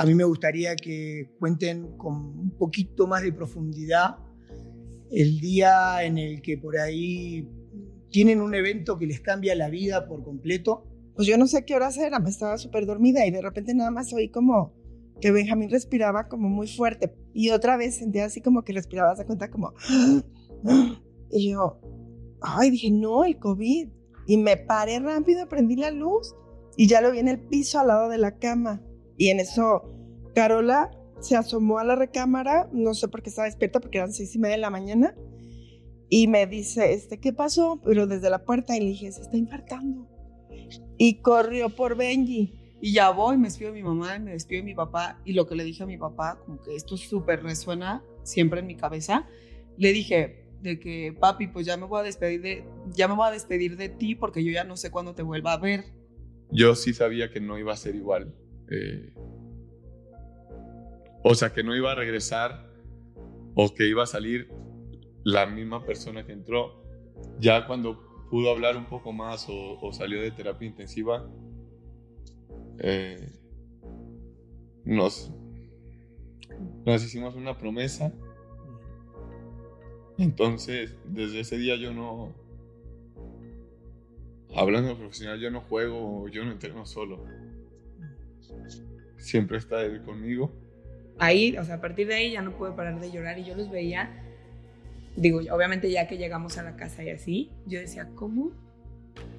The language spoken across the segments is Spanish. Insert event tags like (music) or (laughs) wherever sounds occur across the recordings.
A mí me gustaría que cuenten con un poquito más de profundidad el día en el que por ahí tienen un evento que les cambia la vida por completo. Pues yo no sé qué hora era, me estaba súper dormida y de repente nada más oí como que Benjamín respiraba como muy fuerte y otra vez sentía así como que respiraba, se cuenta como... (gasps) Y yo, ay, dije, no, el COVID. Y me paré rápido, prendí la luz y ya lo vi en el piso al lado de la cama. Y en eso, Carola se asomó a la recámara, no sé por qué estaba despierta, porque eran seis y media de la mañana, y me dice, este, ¿qué pasó? Pero desde la puerta y le dije, se está infartando. Y corrió por Benji. Y ya voy, me despido de mi mamá, me despido de mi papá, y lo que le dije a mi papá, como que esto súper resuena siempre en mi cabeza, le dije, de que papi, pues ya me voy a despedir de, ya me voy a despedir de ti porque yo ya no sé cuándo te vuelva a ver. Yo sí sabía que no iba a ser igual. Eh, o sea, que no iba a regresar o que iba a salir la misma persona que entró. Ya cuando pudo hablar un poco más o, salió de terapia intensiva, eh, nos, nos hicimos una promesa entonces, desde ese día yo no, hablando profesional, yo no juego, yo no entreno solo. Siempre está él conmigo. Ahí, o sea, a partir de ahí ya no pude parar de llorar y yo los veía, digo, obviamente ya que llegamos a la casa y así, yo decía, ¿cómo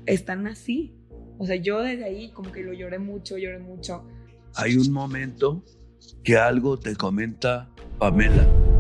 están así? O sea, yo desde ahí como que lo lloré mucho, lloré mucho. Hay un momento que algo te comenta Pamela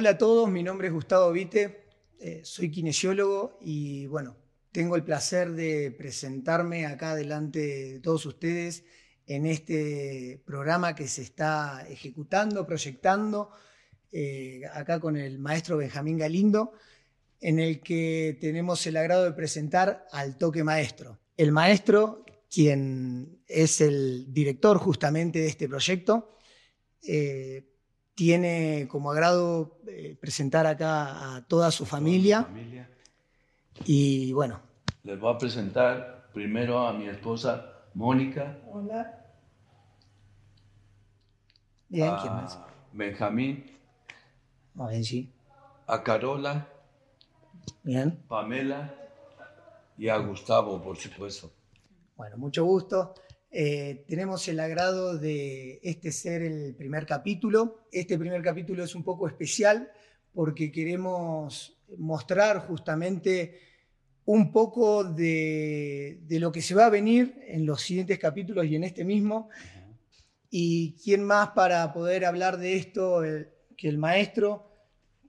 Hola a todos, mi nombre es Gustavo Vite, eh, soy kinesiólogo y bueno, tengo el placer de presentarme acá delante de todos ustedes en este programa que se está ejecutando, proyectando, eh, acá con el maestro Benjamín Galindo, en el que tenemos el agrado de presentar al toque maestro. El maestro, quien es el director justamente de este proyecto, eh, tiene como agrado eh, presentar acá a toda su familia. Y bueno. Les voy a presentar primero a mi esposa Mónica. Hola. Bien, ¿quién más? Benjamín. A Benji. A Carola. Bien. Pamela y a Gustavo, por supuesto. Bueno, mucho gusto. Eh, tenemos el agrado de este ser el primer capítulo. Este primer capítulo es un poco especial porque queremos mostrar justamente un poco de, lo que se va a venir en los siguientes capítulos y en este mismo. Y quién más para poder hablar de esto que el maestro,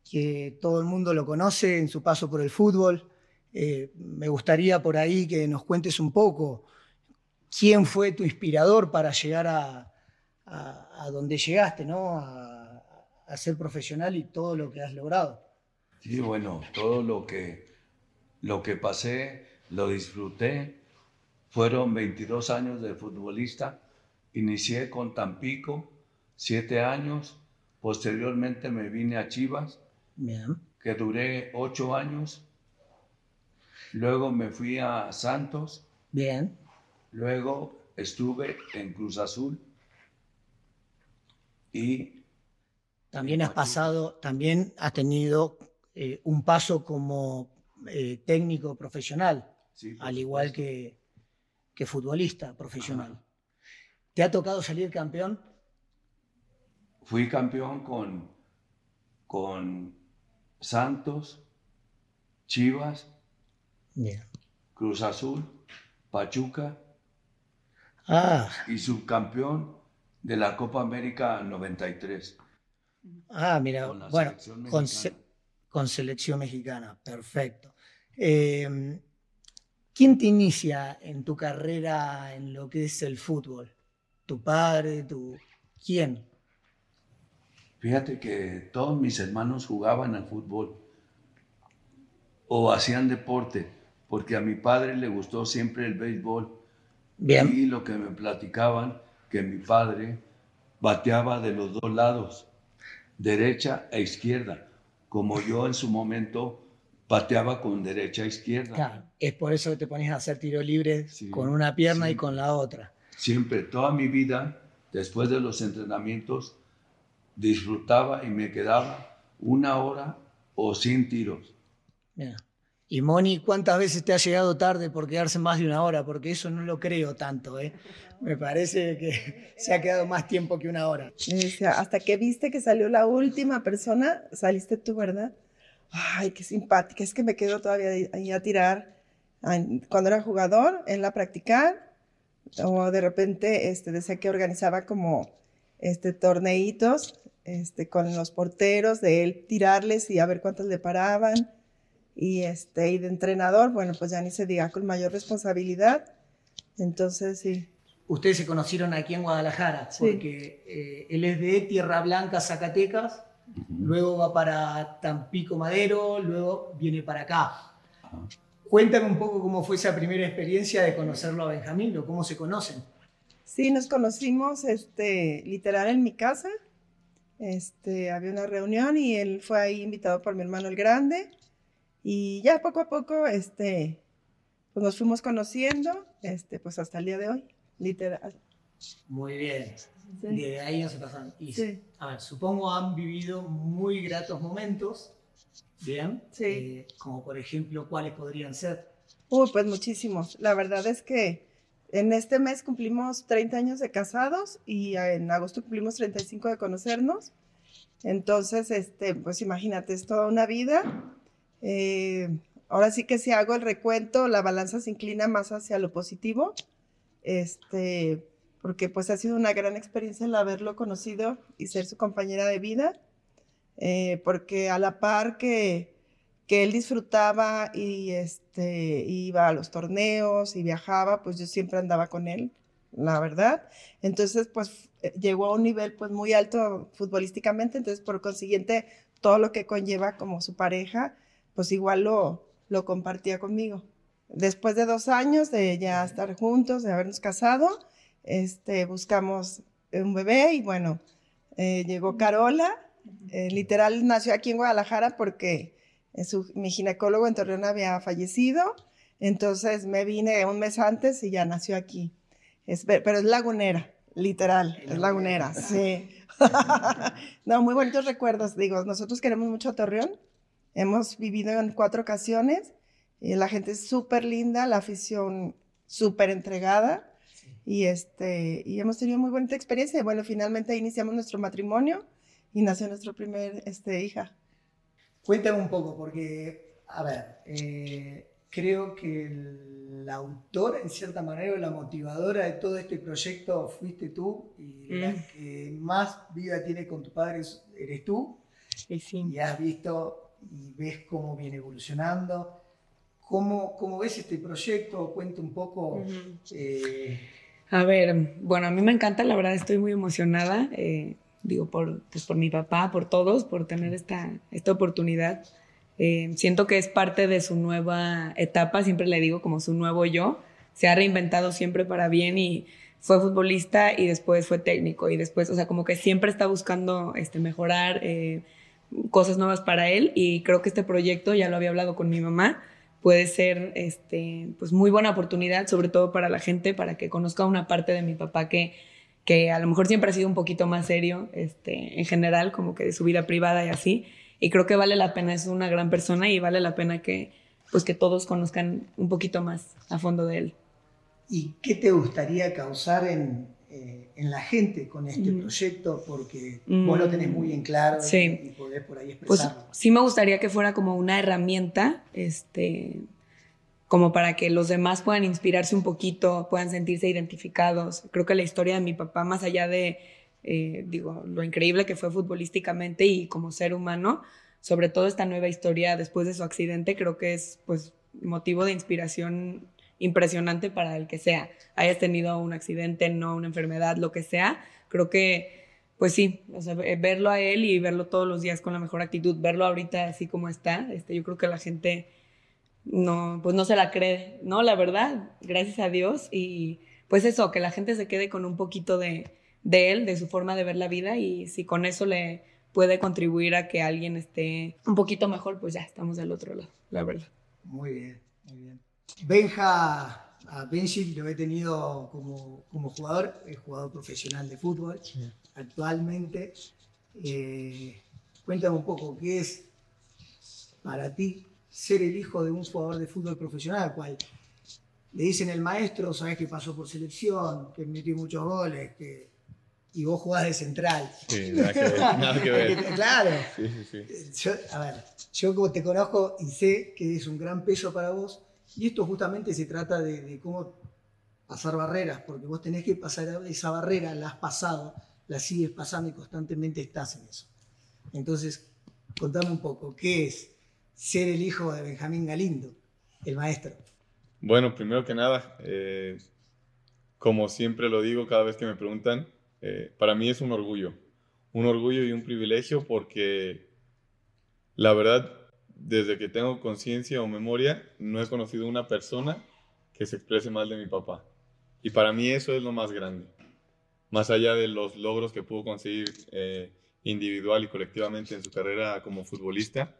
que todo el mundo lo conoce en su paso por el fútbol. Eh, me gustaría por ahí que nos cuentes un poco quién fue tu inspirador para llegar a, donde llegaste, ¿no? A, a, ser profesional y todo lo que has logrado. Sí, bueno, todo lo que, lo que pasé, lo disfruté. Fueron 22 años de futbolista. Inicié con Tampico, siete años. Posteriormente me vine a Chivas, que duré ocho años. Luego me fui a Santos. Bien. Luego estuve en Cruz Azul y... También has pasado, también has tenido eh, un paso como eh, técnico profesional, al igual que, que, futbolista profesional. ¿Te ha tocado salir campeón? Fui campeón con, con Santos, Chivas, Cruz Azul, Pachuca Ah. Y subcampeón de la Copa América 93. Ah, mira, bueno, con, selección mexicana, perfecto. Em, ¿Quién te inicia en tu carrera en lo que es el fútbol? ¿Tu padre? Tu... ¿Quién? Fíjate que todos mis hermanos jugaban al fútbol o hacían deporte, porque a mi padre le gustó siempre el béisbol. Bien. Y lo que me platicaban, que mi padre bateaba de los dos lados, derecha e izquierda, como yo en su momento bateaba con derecha e izquierda. Claro, es por eso que te ponías a hacer tiro libre Sí, con una pierna sí. y con la otra. Siempre, toda mi vida, después de los entrenamientos, disfrutaba y me quedaba una hora o sin tiros. Mira. Y Moni, ¿cuántas veces te ha llegado tarde por quedarse más de una hora? Porque eso no lo creo tanto, ¿eh? Me parece que se ha quedado más tiempo que una hora. Hasta que viste que salió la última persona, saliste tú, ¿verdad? Ay, qué simpática. Es que me quedo todavía ahí- a tirar. Ay, Cuando era jugador, él a practicar. O de repente este, decía que organizaba como este, torneitos este, con los porteros, de él tirarles y a ver cuántos le paraban. Y, este, y de entrenador, bueno, pues ya ni se diga, con mayor responsabilidad. Entonces, sí. Ustedes se conocieron aquí en Guadalajara, Sí. porque eh, él es de Tierra Blanca, Zacatecas, luego va para Tampico Madero, luego viene para acá. Cuéntame un poco cómo fue esa primera experiencia de conocerlo a Benjamín, o cómo se conocen. Sí, nos conocimos, este, literal en mi casa. Este, había una reunión y él fue ahí invitado por mi hermano el grande. Y ya poco a poco, este, pues nos fuimos conociendo, este, pues hasta el día de hoy, literal. Muy bien. Sí. De ahí no se pasan. Y, Sí. A ver, supongo han vivido muy gratos momentos, ¿bien? Sí. Eh, como por ejemplo, ¿cuáles podrían ser? Uy, pues muchísimos. La verdad es que en este mes cumplimos 30 años de casados y en agosto cumplimos 35 de conocernos. Entonces, este, pues imagínate, es toda una vida. Eh, ahora sí que si hago el recuento, la balanza se inclina más hacia lo positivo. Este, porque pues ha sido una gran experiencia el haberlo conocido y ser su compañera de vida. Eh, porque a la par que, que él disfrutaba y este, iba a los torneos y viajaba, pues yo siempre andaba con él, la verdad. Entonces, pues llegó a un nivel pues muy alto futbolísticamente, entonces por consiguiente todo lo que conlleva como su pareja, pues igual lo, lo compartía conmigo. Después de dos años de ya estar juntos, de habernos casado, este, buscamos un bebé y bueno, eh, llegó Carola, eh, literal nació aquí en Guadalajara porque eh, su- mi ginecólogo en Torreón había fallecido, entonces me vine un mes antes y ya nació aquí. Es, pero es lagunera, literal, es lagunera, sí. (laughs) (laughs) no, muy bonitos recuerdos, digo, nosotros queremos mucho a Torreón, hemos vivido en cuatro ocasiones, y la gente es súper linda, la afición súper entregada, y, este, y hemos tenido muy bonita experiencia. Y bueno, finalmente iniciamos nuestro matrimonio y nació nuestra primer este, hija. Cuéntame un poco, porque, a ver, eh, creo que el- la autora, en cierta manera, o la motivadora de todo este proyecto fuiste tú, y la Mm. que más vida tiene con tu padre es- eres tú, Y sí. y has visto y ves cómo viene evolucionando. ¿Cómo, cómo ves este proyecto? Cuenta un poco. Ujú. eh, A ver, bueno, a mí me encanta, la verdad estoy muy emocionada, eh, digo, por, pues por mi papá, por todos, por tener esta, esta oportunidad. Eh, siento que es parte de su nueva etapa, siempre le digo como su nuevo yo, se ha reinventado siempre para bien y fue futbolista y después fue técnico y después, o sea, como que siempre está buscando este, mejorar eh, cosas nuevas para él y creo que este proyecto, ya lo había hablado con mi mamá, puede ser este, pues muy buena oportunidad, sobre todo para la gente, para que conozca una parte de mi papá que, que a lo mejor siempre ha sido un poquito más serio este, en general, como que de su vida privada y así. Y creo que vale la pena, es una gran persona y vale la pena que, pues que todos conozcan un poquito más a fondo de él. ¿Y qué te gustaría causar en, eh, en la gente con este Mm. proyecto? Porque Mm. vos lo tenés muy en claro y- Sí. y, podés por ahí Pues expresarlo. sí me gustaría que fuera como una herramienta, este, como para que los demás puedan inspirarse un poquito, puedan sentirse identificados. Creo que la historia de mi papá, más allá de, eh, digo, lo increíble que fue futbolísticamente y como ser humano, sobre todo esta nueva historia después de su accidente, creo que es, pues, motivo de inspiración impresionante para el que sea. Hayas tenido un accidente, no una enfermedad, lo que sea. Creo que pues sí, o sea, verlo a él y verlo todos los días con la mejor actitud, verlo ahorita así como está, este, yo creo que la gente no, pues no se la cree, ¿no? La verdad, gracias a Dios y pues eso, que la gente se quede con un poquito de, de él, de su forma de ver la vida y si con eso le puede contribuir a que alguien esté un poquito mejor, pues ya estamos del otro lado, la verdad. Muy bien, muy bien. Benja, a Benji lo he tenido como, como jugador, es jugador profesional de fútbol actualmente. Eh, cuéntame un poco, ¿qué es para ti ser el hijo de un jugador de fútbol profesional, cual le dicen el maestro, sabes que pasó por selección, que metió muchos goles, que y vos jugás de central. Sí, nada que ver. (laughs) Nada que ver. claro. Sí, sí, sí. Yo, a ver, yo como te conozco y sé que es un gran peso para vos, y esto justamente se trata de, cómo pasar barreras, porque vos tenés que pasar esa barrera, la has pasado, la sigues pasando y constantemente estás en eso. Entonces, contame un poco, ¿qué es ser el hijo de Benjamín Galindo, el maestro? Bueno, primero que nada, eh, como siempre lo digo cada vez que me preguntan, eh, para mí es un orgullo, un orgullo y un privilegio porque la verdad, desde que tengo conciencia o memoria, no he conocido una persona que se exprese mal de mi papá. Y para mí eso es lo más grande. Más allá de los logros que pudo conseguir eh, individual y colectivamente en su carrera como futbolista,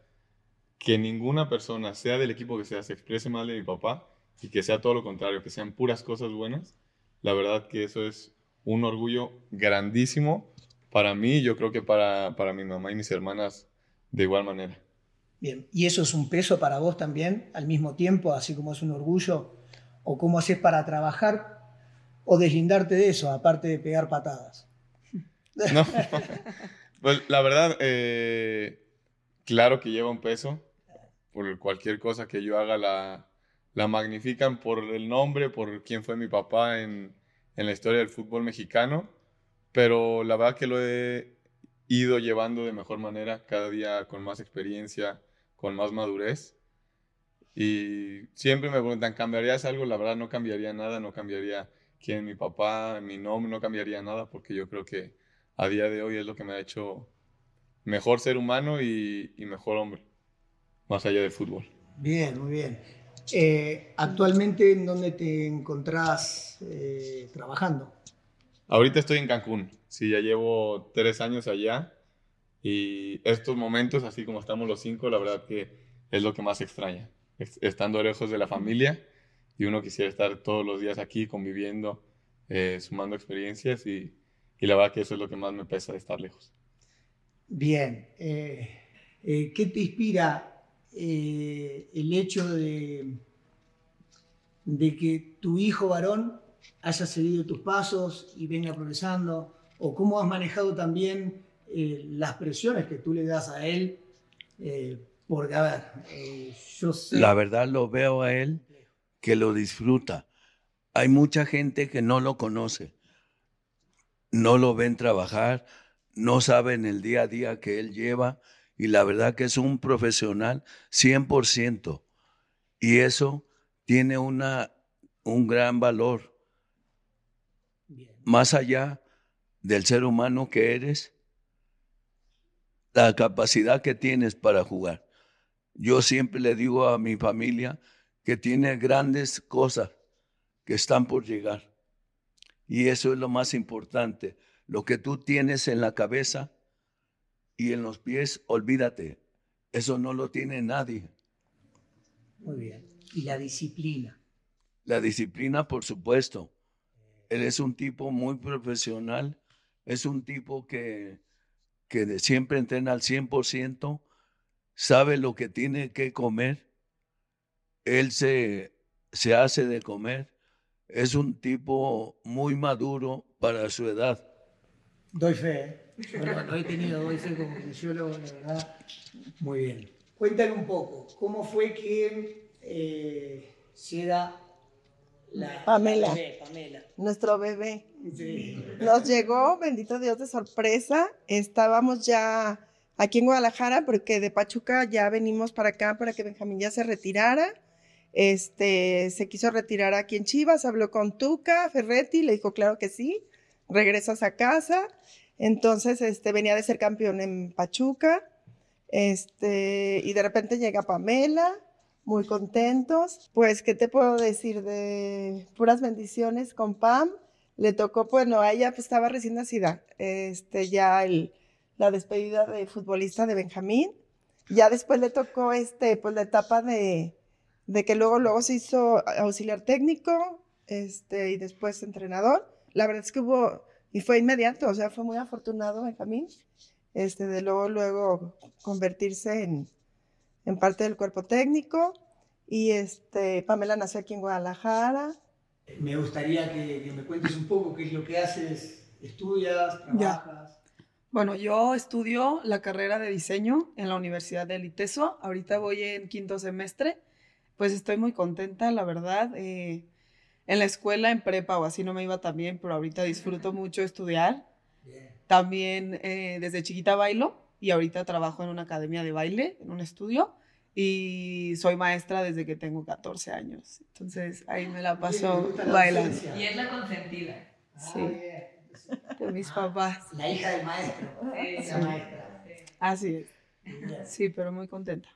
que ninguna persona, sea del equipo que sea, se exprese mal de mi papá y que sea todo lo contrario, que sean puras cosas buenas, la verdad que eso es un orgullo grandísimo para mí, yo creo que para, para mi mamá y mis hermanas de igual manera. Bien, ¿y eso es un peso para vos también al mismo tiempo, así como es un orgullo? ¿O cómo haces para trabajar o deslindarte de eso, aparte de pegar patadas? (laughs) No, pues la verdad, eh, claro que lleva un peso. Por cualquier cosa que yo haga la, la magnifican por el nombre, por quién fue mi papá en, en la historia del fútbol mexicano, pero la verdad que lo he ido llevando de mejor manera, cada día con más experiencia, con más madurez. Y siempre me preguntan, ¿cambiarías algo? La verdad no cambiaría nada, no cambiaría quién mi papá, mi nombre, no cambiaría nada, porque yo creo que a día de hoy es lo que me ha hecho mejor ser humano y, y mejor hombre, más allá del fútbol. Bien, muy bien. Eh, actualmente, ¿en dónde te encontrás eh, trabajando? Ahorita estoy en Cancún, sí, ya llevo tres años allá y estos momentos, así como estamos los cinco, la verdad que es lo que más extraña, estando lejos de la familia y uno quisiera estar todos los días aquí conviviendo, eh, sumando experiencias y, y, la verdad que eso es lo que más me pesa de estar lejos. Bien, ¿qué te inspira eh, el hecho de, de que tu hijo varón haya seguido tus pasos y venga progresando, o cómo has manejado también eh, las presiones que tú le das a él, eh, porque, a ver, yo sé... La verdad lo veo a él que lo disfruta. Hay mucha gente que no lo conoce, no lo ven trabajar, no saben el día a día que él lleva y la verdad que es un profesional 100%. Y eso tiene una, un gran valor. Más allá del ser humano que eres, la capacidad que tienes para jugar. Yo siempre le digo a mi familia que tiene grandes cosas que están por llegar. Y eso es lo más importante. Lo que tú tienes en la cabeza, y en los pies, olvídate. Eso no lo tiene nadie. Muy bien. ¿Y la disciplina? La disciplina, por supuesto. Él es un tipo muy profesional, es un tipo que, que siempre entrena al 100%, sabe lo que tiene que comer, él se, se hace de comer, es un tipo muy maduro para su edad. Doy fe, ¿eh? Bueno, he tenido, doy fe como fisiólogo, la verdad, muy bien. Cuéntale un poco, ¿cómo fue que eh, se da la Pamela. bebé, Pamela? Nuestro bebé. Sí. Nos llegó, bendito Dios, de sorpresa. Estábamos ya aquí en Guadalajara porque de Pachuca ya venimos para acá para que Benjamín ya se retirara. Este, se quiso retirar aquí en Chivas, habló con Tuca Ferretti, le dijo claro que sí, regresas a casa. Entonces, este, venía de ser campeón en Pachuca, este, y de repente llega Pamela, muy contentos. Pues, ¿qué te puedo decir? De puras bendiciones con Pam. Le tocó, bueno, a ella pues, estaba recién nacida, este, ya el, la despedida de futbolista de Benjamín. Ya después le tocó este, pues, la etapa de, de que luego, luego se hizo auxiliar técnico este, y después entrenador. La verdad es que hubo, y fue inmediato, o sea, fue muy afortunado Benjamín, este, de luego, luego convertirse en, en parte del cuerpo técnico. Y este, Pamela nació aquí en Guadalajara. Me gustaría que, que me cuentes un poco qué es lo que haces, estudias, trabajas. Bueno, yo estudio la carrera de diseño en la Universidad del ITESO. Ahorita voy en quinto semestre. Pues estoy muy contenta, la verdad. Eh, en la escuela, en prepa o así no me iba tan bien, pero ahorita disfruto mucho estudiar. También eh, desde chiquita bailo y ahorita trabajo en una academia de baile, en un estudio. Y soy maestra desde que tengo 14 años. Entonces ahí me la paso bailando. Y es la consentida. Sí. De mis papás. La hija del maestro. Sí. La maestra. Así es. Sí, pero muy contenta.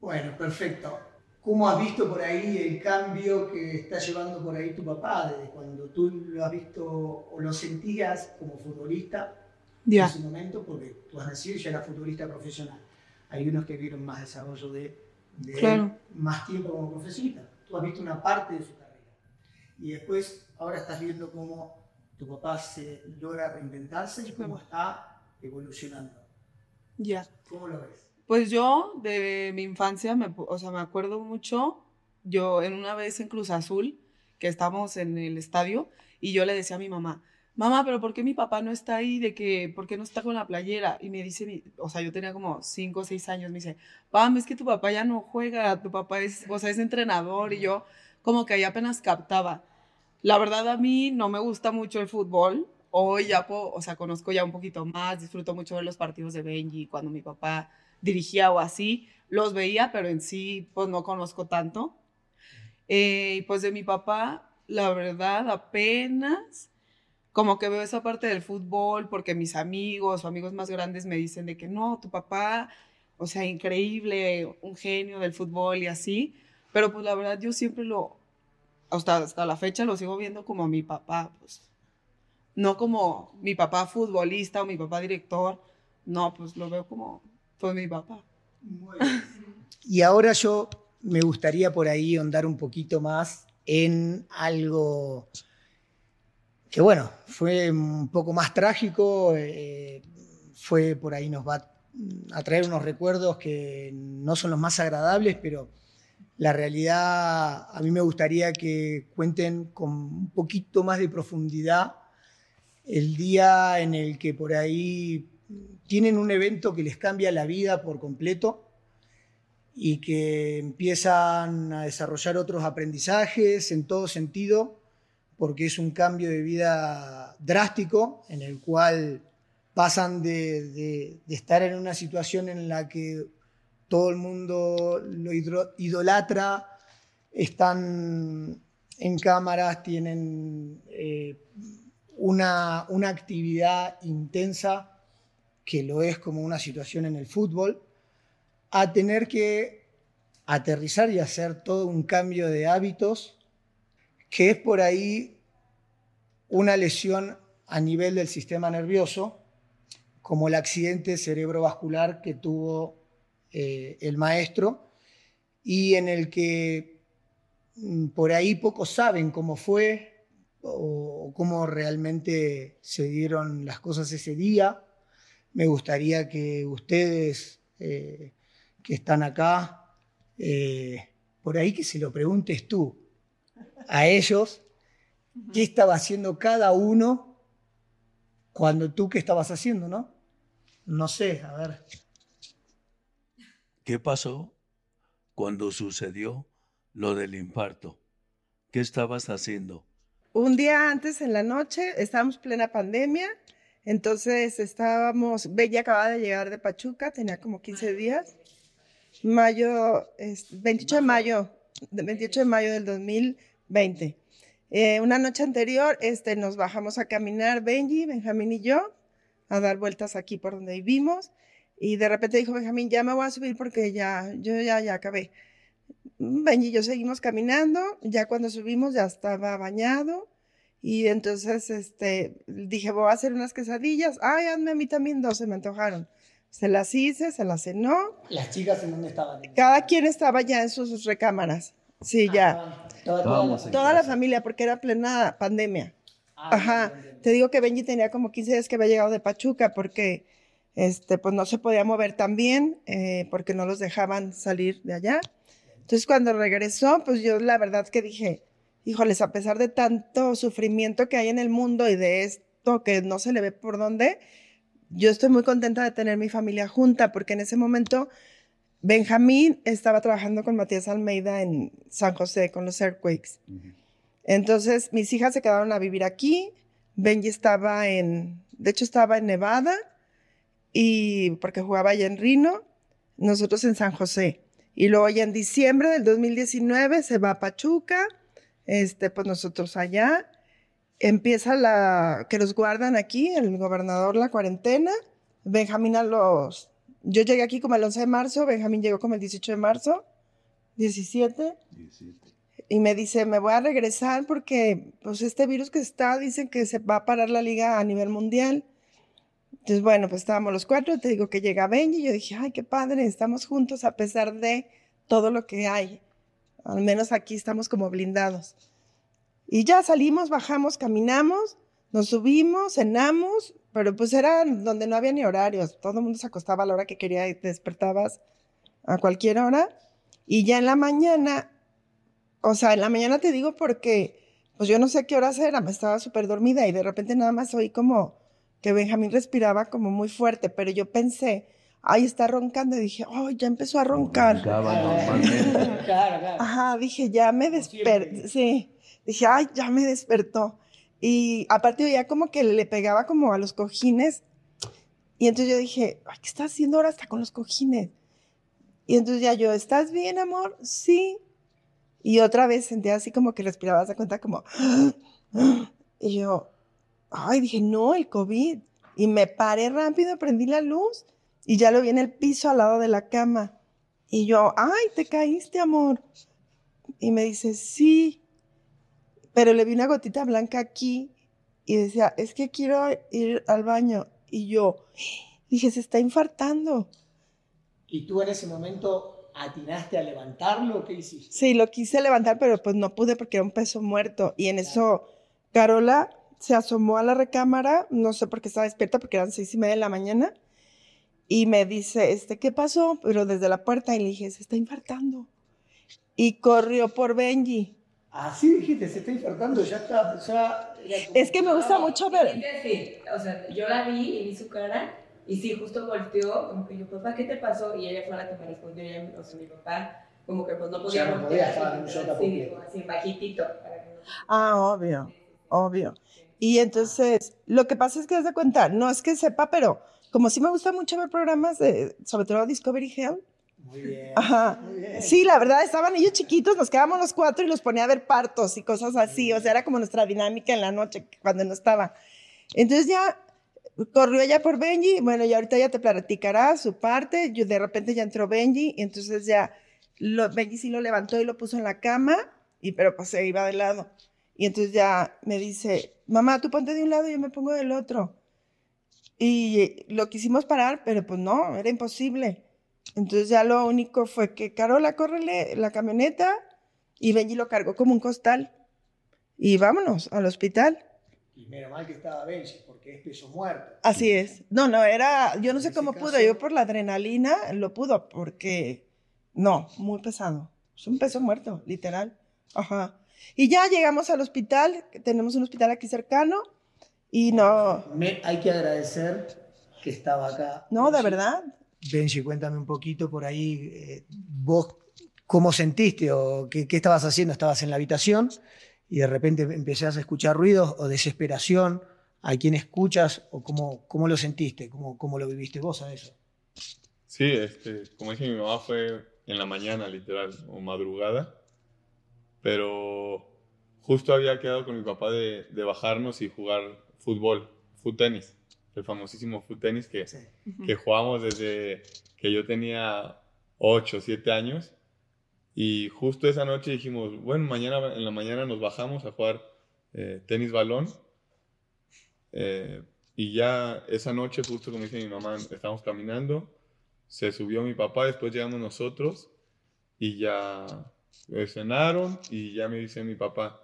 Bueno, perfecto. ¿Cómo has visto por ahí el cambio que está llevando por ahí tu papá desde cuando tú lo has visto o lo sentías como futbolista Ya. en su momento? Porque tú has nacido y ya eras futbolista profesional. Hay unos que vieron más desarrollo de, de Claro. más tiempo como profesionista. Tú has visto una parte de su carrera. Y después, ahora estás viendo cómo tu papá se logra reinventarse y cómo está evolucionando. Ya. ¿Cómo lo ves? Pues yo de mi infancia, me, o sea, me acuerdo mucho, yo en una vez en Cruz Azul, que estábamos en el estadio, y yo le decía a mi mamá, mamá, pero ¿por qué mi papá no está ahí? De que, ¿por qué no está con la playera? Y me dice, mi- o sea, yo tenía como 5 o 6 años, me dice, pam, es que tu papá ya no juega, tu papá es, o sea, es entrenador, y yo como que ahí apenas captaba. La verdad a mí no me gusta mucho el fútbol, hoy ya, puedo, o sea, conozco ya un poquito más, disfruto mucho ver los partidos de Benji, cuando mi papá dirigía o así, los veía, pero en sí, pues no conozco tanto. Eh, y pues de mi papá, la verdad, apenas como que veo esa parte del fútbol, porque mis amigos o amigos más grandes me dicen de que no, tu papá, o sea, increíble, un genio del fútbol y así, pero pues la verdad yo siempre lo, hasta, hasta la fecha lo sigo viendo como mi papá, pues. No como mi papá futbolista o mi papá director, no, pues lo veo como pues mi papá. Y ahora yo me gustaría por ahí ahondar un poquito más en algo que, bueno, fue un poco más trágico, eh, fue por ahí nos va a traer unos recuerdos que no son los más agradables, pero la realidad a mí me gustaría que cuenten con un poquito más de profundidad el día en el que por ahí tienen un evento que les cambia la vida por completo y que empiezan a desarrollar otros aprendizajes en todo sentido, porque es un cambio de vida drástico en el cual pasan de, estar en una situación en la que todo el mundo lo idolatra, están en cámaras, tienen eh, una, una actividad intensa que lo es como una situación en el fútbol, a tener que aterrizar y hacer todo un cambio de hábitos, que es por ahí una lesión a nivel del sistema nervioso, como el accidente cerebrovascular que tuvo eh, el maestro, y en el que mm, por ahí pocos saben cómo fue o cómo realmente se dieron las cosas ese día. Me gustaría que ustedes eh, que están acá, eh, por ahí que se lo preguntes tú a ellos, qué estaba haciendo cada uno cuando tú qué estabas haciendo, ¿no? No sé, a ver. ¿Qué pasó cuando sucedió lo del infarto? ¿Qué estabas haciendo? Un día antes en la noche, estábamos plena pandemia, entonces estábamos, Bella acababa de llegar de Pachuca, tenía como 15 días, mayo, es- 28 de mayo, de 28 de mayo del 2020. Eh, una noche anterior este, nos bajamos a caminar Benji, Benjamín y yo, a dar vueltas aquí por donde vivimos. Y de repente dijo Benjamín, ya me voy a subir porque ya, yo ya, ya acabé. Benji y yo seguimos caminando, ya cuando subimos ya estaba bañado y entonces este, dije, voy a hacer unas quesadillas, ay, hazme a mí también dos, se me antojaron. Se las hice, se las cenó. ¿Las chicas en dónde estaban? Cada quien estaba ya en sus recámaras. Sí, ya. toda- la- Toda familia, porque era plena pandemia. Ah, Ajá. Te digo que Benji tenía como 15 días que había llegado de Pachuca porque este, pues no se podía mover tan bien eh, porque no los dejaban salir de allá. Entonces cuando regresó, pues yo la verdad que dije, híjoles, a pesar de tanto sufrimiento que hay en el mundo y de esto que no se le ve por dónde, yo estoy muy contenta de tener mi familia junta porque en ese momento Benjamín estaba trabajando con Matías Almeida en San José con los Earthquakes. Entonces, mis hijas se quedaron a vivir aquí. Benji estaba en, de hecho, estaba en Nevada y porque jugaba allá en Reno, nosotros en San José. Y luego ya en diciembre del 2019 se va a Pachuca, este, pues nosotros allá. Empieza la, que los guardan aquí, el gobernador, la cuarentena. Benjamín a los, yo llegué aquí como el 11 de marzo, Benjamín llegó como el 18 de marzo, 17 y me dice, me voy a regresar porque pues este virus que está, dicen que se va a parar la liga a nivel mundial. Entonces, bueno, pues estábamos los cuatro, te digo que llega Benji, y yo dije, ay, qué padre, estamos juntos a pesar de todo lo que hay. Al menos aquí estamos como blindados. Y ya salimos, bajamos, caminamos, nos subimos, cenamos, pero pues era donde no había ni horarios. Todo el mundo se acostaba a la hora que quería y te despertabas a cualquier hora. Y ya en la mañana o sea, en la mañana te digo porque, pues yo no sé qué horas era, me estaba súper dormida y de repente nada más oí como que Benjamín respiraba como muy fuerte, pero yo pensé, ay, está roncando y dije, ay, ya empezó a roncar. Roncaba normalmente. (laughs) Claro, claro. Ajá, dije, ya me despertó. Sí, dije, ay, ya me despertó. Y aparte ya como que le pegaba como a los cojines. Y entonces yo dije, ay, ¿qué está haciendo ahora hasta con los cojines? Y entonces ya yo, ¿estás bien, amor? Sí. Y otra vez sentía así como que respiraba, se cuenta como... (gasps) Y yo, ay, dije, no, el COVID. Y me paré rápido, prendí la luz y ya lo vi en el piso al lado de la cama. Y yo, ay, te caíste, amor. Y me dice, sí. Pero le vi una gotita blanca aquí y decía, es que quiero ir al baño. Y yo, dije, se está infartando. ¿Y tú en ese momento atinaste a levantarlo? ¿Qué hiciste? Sí, lo quise levantar, pero pues no pude porque era un peso muerto. Y en eso, Carola se asomó a la recámara, no sé por qué estaba despierta, porque eran seis y media de la mañana, y me dice, este, ¿qué pasó? Pero desde la puerta, y le dije, se está infartando. Y corrió por Benji. Así dijiste, se está infartando, ya está. Ya Es que me gusta mucho ver. Sí, o sea, yo la vi y vi su cara y sí, justo volteó, como que yo, papá, ¿qué te pasó? Y ella fue la que me respondió, ella, o sea, mi papá, como que pues no podía Ya no podía, estaba en un shock así, así, bajitito. para que no- Ah, obvio, obvio. Y entonces, lo que pasa es que, haz de cuenta, no es que sepa, pero como sí me gusta mucho ver programas de, sobre todo Discovery Health, Muy bien. Ajá. Muy bien. Sí, la verdad, estaban ellos chiquitos, nos quedábamos los cuatro y los ponía a ver partos y cosas así. O sea, era como nuestra dinámica en la noche cuando no estaba. Entonces ya corrió ella por Benji. Bueno, y ahorita ya te platicará su parte. Yo de repente ya entró Benji y entonces ya lo, Benji sí lo levantó y lo puso en la cama, y pero pues se iba de lado. Y entonces ya me dice, mamá, tú ponte de un lado y yo me pongo del otro. Y lo quisimos parar, pero pues no, era imposible. Entonces ya lo único fue que Carola, córrele la camioneta y Benji lo cargó como un costal. Y vámonos al hospital. Y menos mal que estaba Benji, porque es peso muerto. Así es. No, no, era, yo no sé cómo ese pudo, caso- yo por la adrenalina lo pudo, porque no, muy pesado. Es un peso muerto, literal. Ajá. Y ya llegamos al hospital, tenemos un hospital aquí cercano, y no, Me, hay que agradecer que estaba acá. no, de verdad. Benji, cuéntame un poquito por ahí, eh, vos cómo sentiste o qué, estabas haciendo, estabas en la habitación y de repente empezás a escuchar ruidos o desesperación, a quién escuchas o cómo, cómo lo sentiste, cómo, cómo lo viviste vos a eso. Sí, este, como dije, mi mamá fue en la mañana, literal, o madrugada, pero justo había quedado con mi papá de, de bajarnos y jugar fútbol, fútbol tenis. El famosísimo foot tenis que, Sí. que jugamos desde que yo tenía 8 o 7 años. Y justo esa noche dijimos, bueno, mañana en la mañana nos bajamos a jugar eh, tenis balón. Eh, y ya esa noche, justo como dice mi mamá, estábamos caminando, se subió mi papá, después llegamos nosotros y ya eh, cenaron y ya me dice mi papá,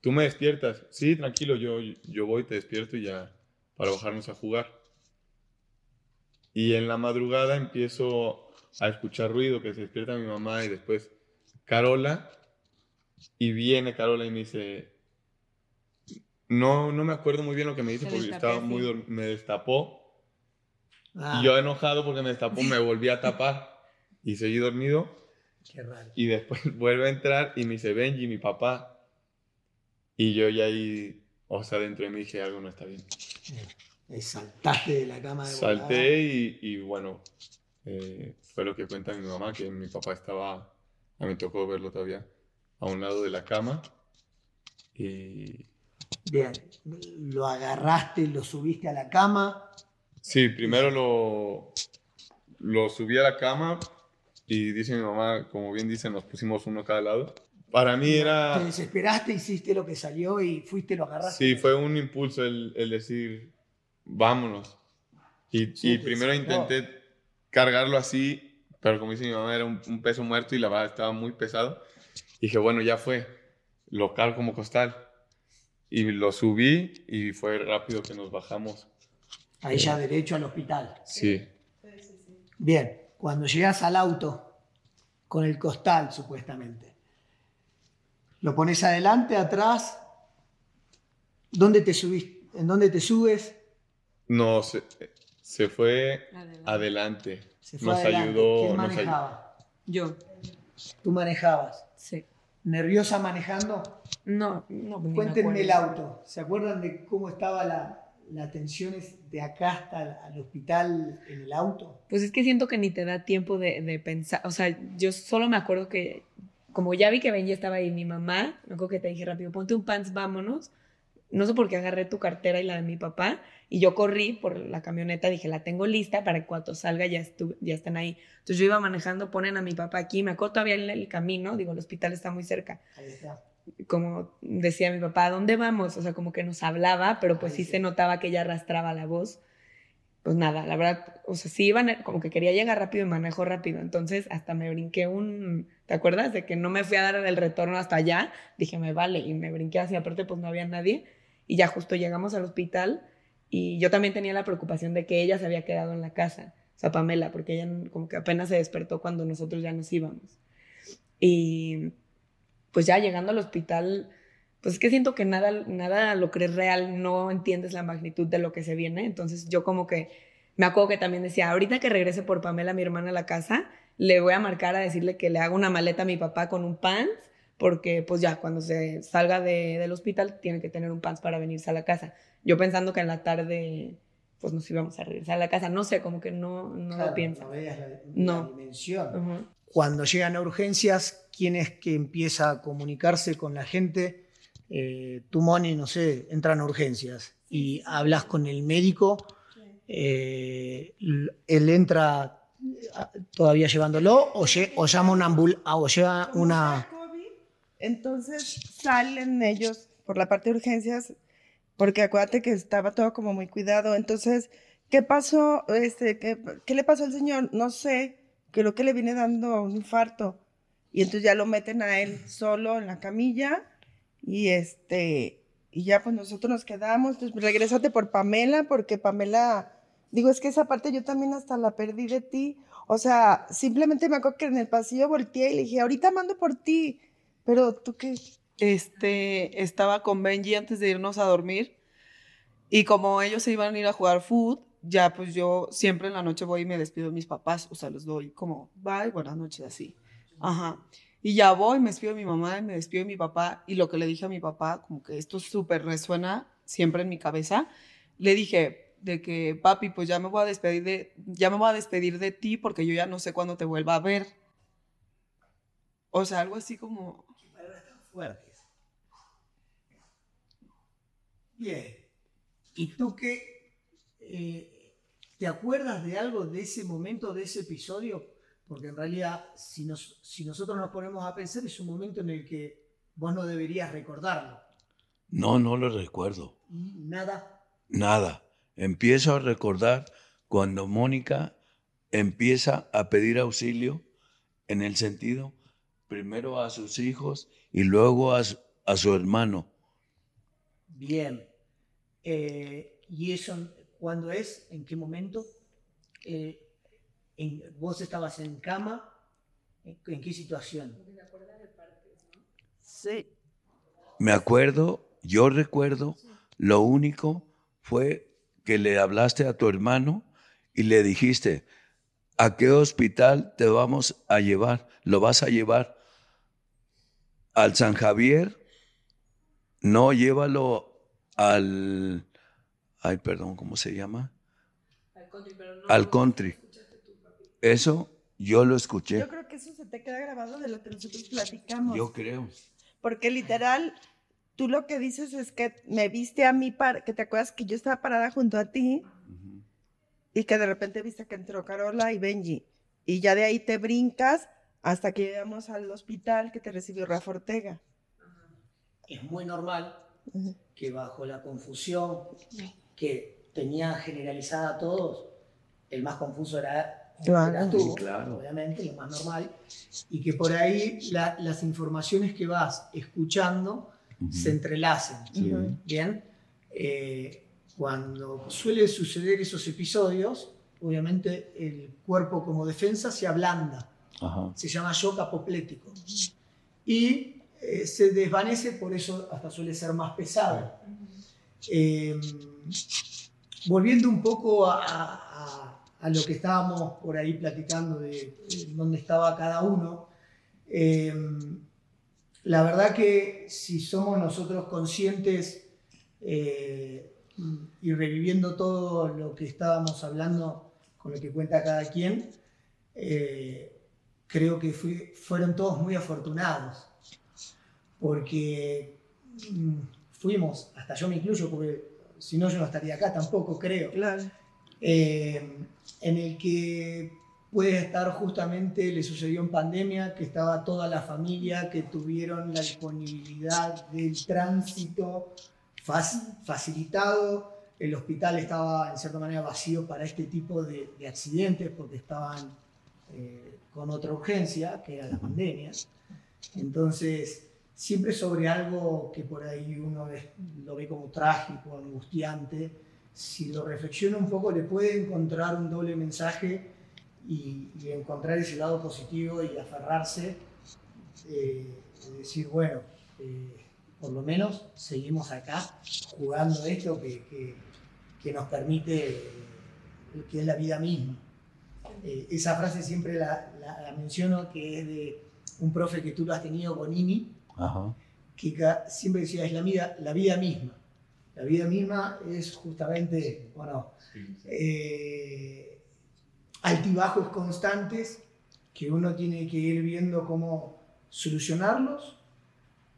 ¿tú me despiertas? Sí, tranquilo, yo, yo voy, te despierto y ya para bajarnos a jugar. Y en la madrugada empiezo a escuchar ruido, que se despierta mi mamá y después Carola. Y viene Carola y me dice, no, no me acuerdo muy bien lo que me dice porque destapé, estaba muy sí. me destapó. Ah, Y yo enojado porque me destapó, me volví a tapar y seguí dormido. qué raro. Y después (laughs) vuelve a entrar y me dice, Benji, mi papá. Y yo ya ahí, o sea, dentro de mí dije, algo no está bien. Eh, saltaste de la cama de. Salté y, y bueno, eh, fue lo que cuenta mi mamá, que mi papá estaba, a mí me tocó verlo todavía, a un lado de la cama. Y Bien, lo agarraste, lo subiste a la cama. sí, primero lo, lo subí a la cama y dice mi mamá, como bien dice, nos pusimos uno a cada lado. Para mí Te era... desesperaste, hiciste lo que salió y fuiste, lo agarraste. Sí, fue un impulso el, el decir, vámonos. Y, Sí, y te primero intenté cargarlo así, pero como dice mi mamá, era un, un peso muerto y la verdad estaba muy pesado. dije, bueno, ya fue, lo cargo como costal. Y lo subí y fue rápido que nos bajamos. Ahí ya derecho al hospital. Sí, Bien, cuando llegas al auto, con el costal supuestamente, lo pones adelante, atrás, ¿dónde te subís? ¿En dónde te subes? no, se, se fue Adelante. adelante. Se fue Nos adelante. ayudó, ¿Quién ayudó. manejaba? Yo, Tú manejabas. sí. ¿Nerviosa manejando? No, no, Cuéntenme el auto. ¿Se acuerdan de cómo estaba la, la tensión es de acá hasta el al hospital en el auto? Pues es que siento que ni te da tiempo de, de pensar. O sea, yo solo me acuerdo que, como ya vi que Benji estaba ahí, mi mamá, me acuerdo que te dije rápido, ponte un pants, vámonos. No sé por qué agarré tu cartera y la de mi papá. Y yo corrí por la camioneta, dije, la tengo lista para que cuando salga ya, ya estén ahí. Entonces yo iba manejando, ponen a mi papá aquí, me acuerdo todavía en el camino, digo, el hospital está muy cerca. Ahí está. como decía mi papá, ¿a dónde vamos? O sea, como que nos hablaba, pero pues Ay, sí sí. se notaba que ella arrastraba la voz. Pues nada, la verdad, o sea, sí iban, como que quería llegar rápido y manejó rápido. Entonces hasta me brinqué un, ¿te acuerdas? De que no me fui a dar el retorno hasta allá. Dije, me vale, y me brinqué hacia aparte, pues no había nadie. Y ya justo llegamos al hospital y yo también tenía la preocupación de que ella se había quedado en la casa, o sea, Pamela, porque ella como que apenas se despertó cuando nosotros ya nos íbamos. Y pues ya llegando al hospital, pues es que siento que nada, nada lo crees real, no entiendes la magnitud de lo que se viene. Entonces yo como que me acuerdo que también decía, ahorita que regrese por Pamela, mi hermana, a la casa, le voy a marcar a decirle que le haga una maleta a mi papá con un pants, porque pues ya cuando se salga de- del hospital tiene que tener un pants para venirse a la casa. Yo pensando que en la tarde pues nos íbamos a regresar a la casa, no sé, como que no, no Claro, lo pienso. No veías la, la dimensión. Cuando llegan a urgencias, ¿quién es que empieza a comunicarse con la gente? Eh, tú, Moni, no sé, entran a urgencias y hablas con el médico. eh, él entra todavía llevándolo o, lle- o llama una ambul ah, o lleva una. entonces salen ellos por la parte de urgencias, porque acuérdate que estaba todo como muy cuidado. Entonces, ¿qué pasó? Este, ¿qué, qué le pasó al señor? No sé, creo que le viene dando un infarto. Y entonces ya lo meten a él solo en la camilla y este, y ya pues nosotros nos quedamos. Entonces, regrésate por Pamela, porque Pamela, digo, es que esa parte yo también hasta la perdí de ti. O sea, simplemente me acuerdo que en el pasillo volteé y le dije, ahorita mando por ti. Pero tú qué. este, estaba con Benji antes de irnos a dormir y como ellos se iban a ir a jugar food, ya pues yo siempre en la noche voy y me despido de mis papás, o sea, les doy como, bye, buenas noches, así. Ajá. Y ya voy, me despido de mi mamá, me despido de mi papá y lo que le dije a mi papá, como que esto súper resuena siempre en mi cabeza, le dije de que, papi, pues ya me voy a despedir de, ya me voy a despedir de ti porque yo ya no sé cuándo te vuelva a ver. O sea, algo así como... fuertes. Bien. ¿Y tú qué? eh, ¿te acuerdas de algo de ese momento, de ese episodio? Porque en realidad, si, nos, si nosotros nos ponemos a pensar, es un momento en el que vos no deberías recordarlo. No, no lo recuerdo. Y nada. Nada. Empiezo a recordar cuando Mónica empieza a pedir auxilio en el sentido, primero a sus hijos y luego a su, a su hermano. Bien. Eh, ¿Y eso cuándo es? ¿En qué momento? Eh, en- ¿Vos estabas en cama? ¿En, en qué situación? Sí. Me acuerdo, yo recuerdo, lo único fue que le hablaste a tu hermano y le dijiste, ¿a qué hospital te vamos a llevar? ¿Lo vas a llevar al San Javier? No, llévalo al... Ay, perdón, ¿cómo se llama? Al country. Eso yo lo escuché. Yo creo que eso se te queda grabado de lo que nosotros platicamos. Yo creo. Porque literal, tú lo que dices es que me viste a mí, par- que te acuerdas que yo estaba parada junto a ti y que de repente viste que entró Carola y Benji. Y ya de ahí te brincas hasta que llegamos al hospital que te recibió Rafa Ortega. Es muy normal que bajo la confusión que tenía generalizada a todos, el más confuso era, Claro. eras tú, Sí, claro. obviamente, lo más normal, y que por ahí la- las informaciones que vas escuchando se entrelacen. Sí. Bien, Eh, cuando suele suceder esos episodios, obviamente el cuerpo como defensa se ablanda, Ajá. se llama shock apoplético. Y eh, se desvanece, por eso hasta suele ser más pesado. Eh, volviendo un poco a, a- a lo que estábamos por ahí platicando de, eh, dónde estaba cada uno, eh, la verdad que si somos nosotros conscientes eh, y reviviendo todo lo que estábamos hablando con lo que cuenta cada quien, eh, creo que fui- fueron todos muy afortunados, porque mm, fuimos, hasta yo me incluyo, porque si no yo no estaría acá tampoco, creo, Claro. eh, en el que puede estar justamente, le sucedió en pandemia, que estaba toda la familia, que tuvieron la disponibilidad del tránsito fac- facilitado, el hospital estaba en cierta manera vacío para este tipo de, de accidentes porque estaban eh, con otra urgencia, que era la pandemia. Entonces, siempre sobre algo que por ahí uno lo ve como trágico, angustiante, si lo reflexiona un poco le puede encontrar un doble mensaje y, y encontrar ese lado positivo y aferrarse, eh, y decir, bueno, eh, por lo menos seguimos acá jugando esto que, que- que nos permite, eh, que es la vida misma. Eh, esa frase siempre la, la- la menciono, que es de un profe que tú lo has tenido, Bonini, Ajá. que siempre decía, es la vida, la vida misma. La vida misma es justamente, bueno, eh, altibajos constantes que uno tiene que ir viendo cómo solucionarlos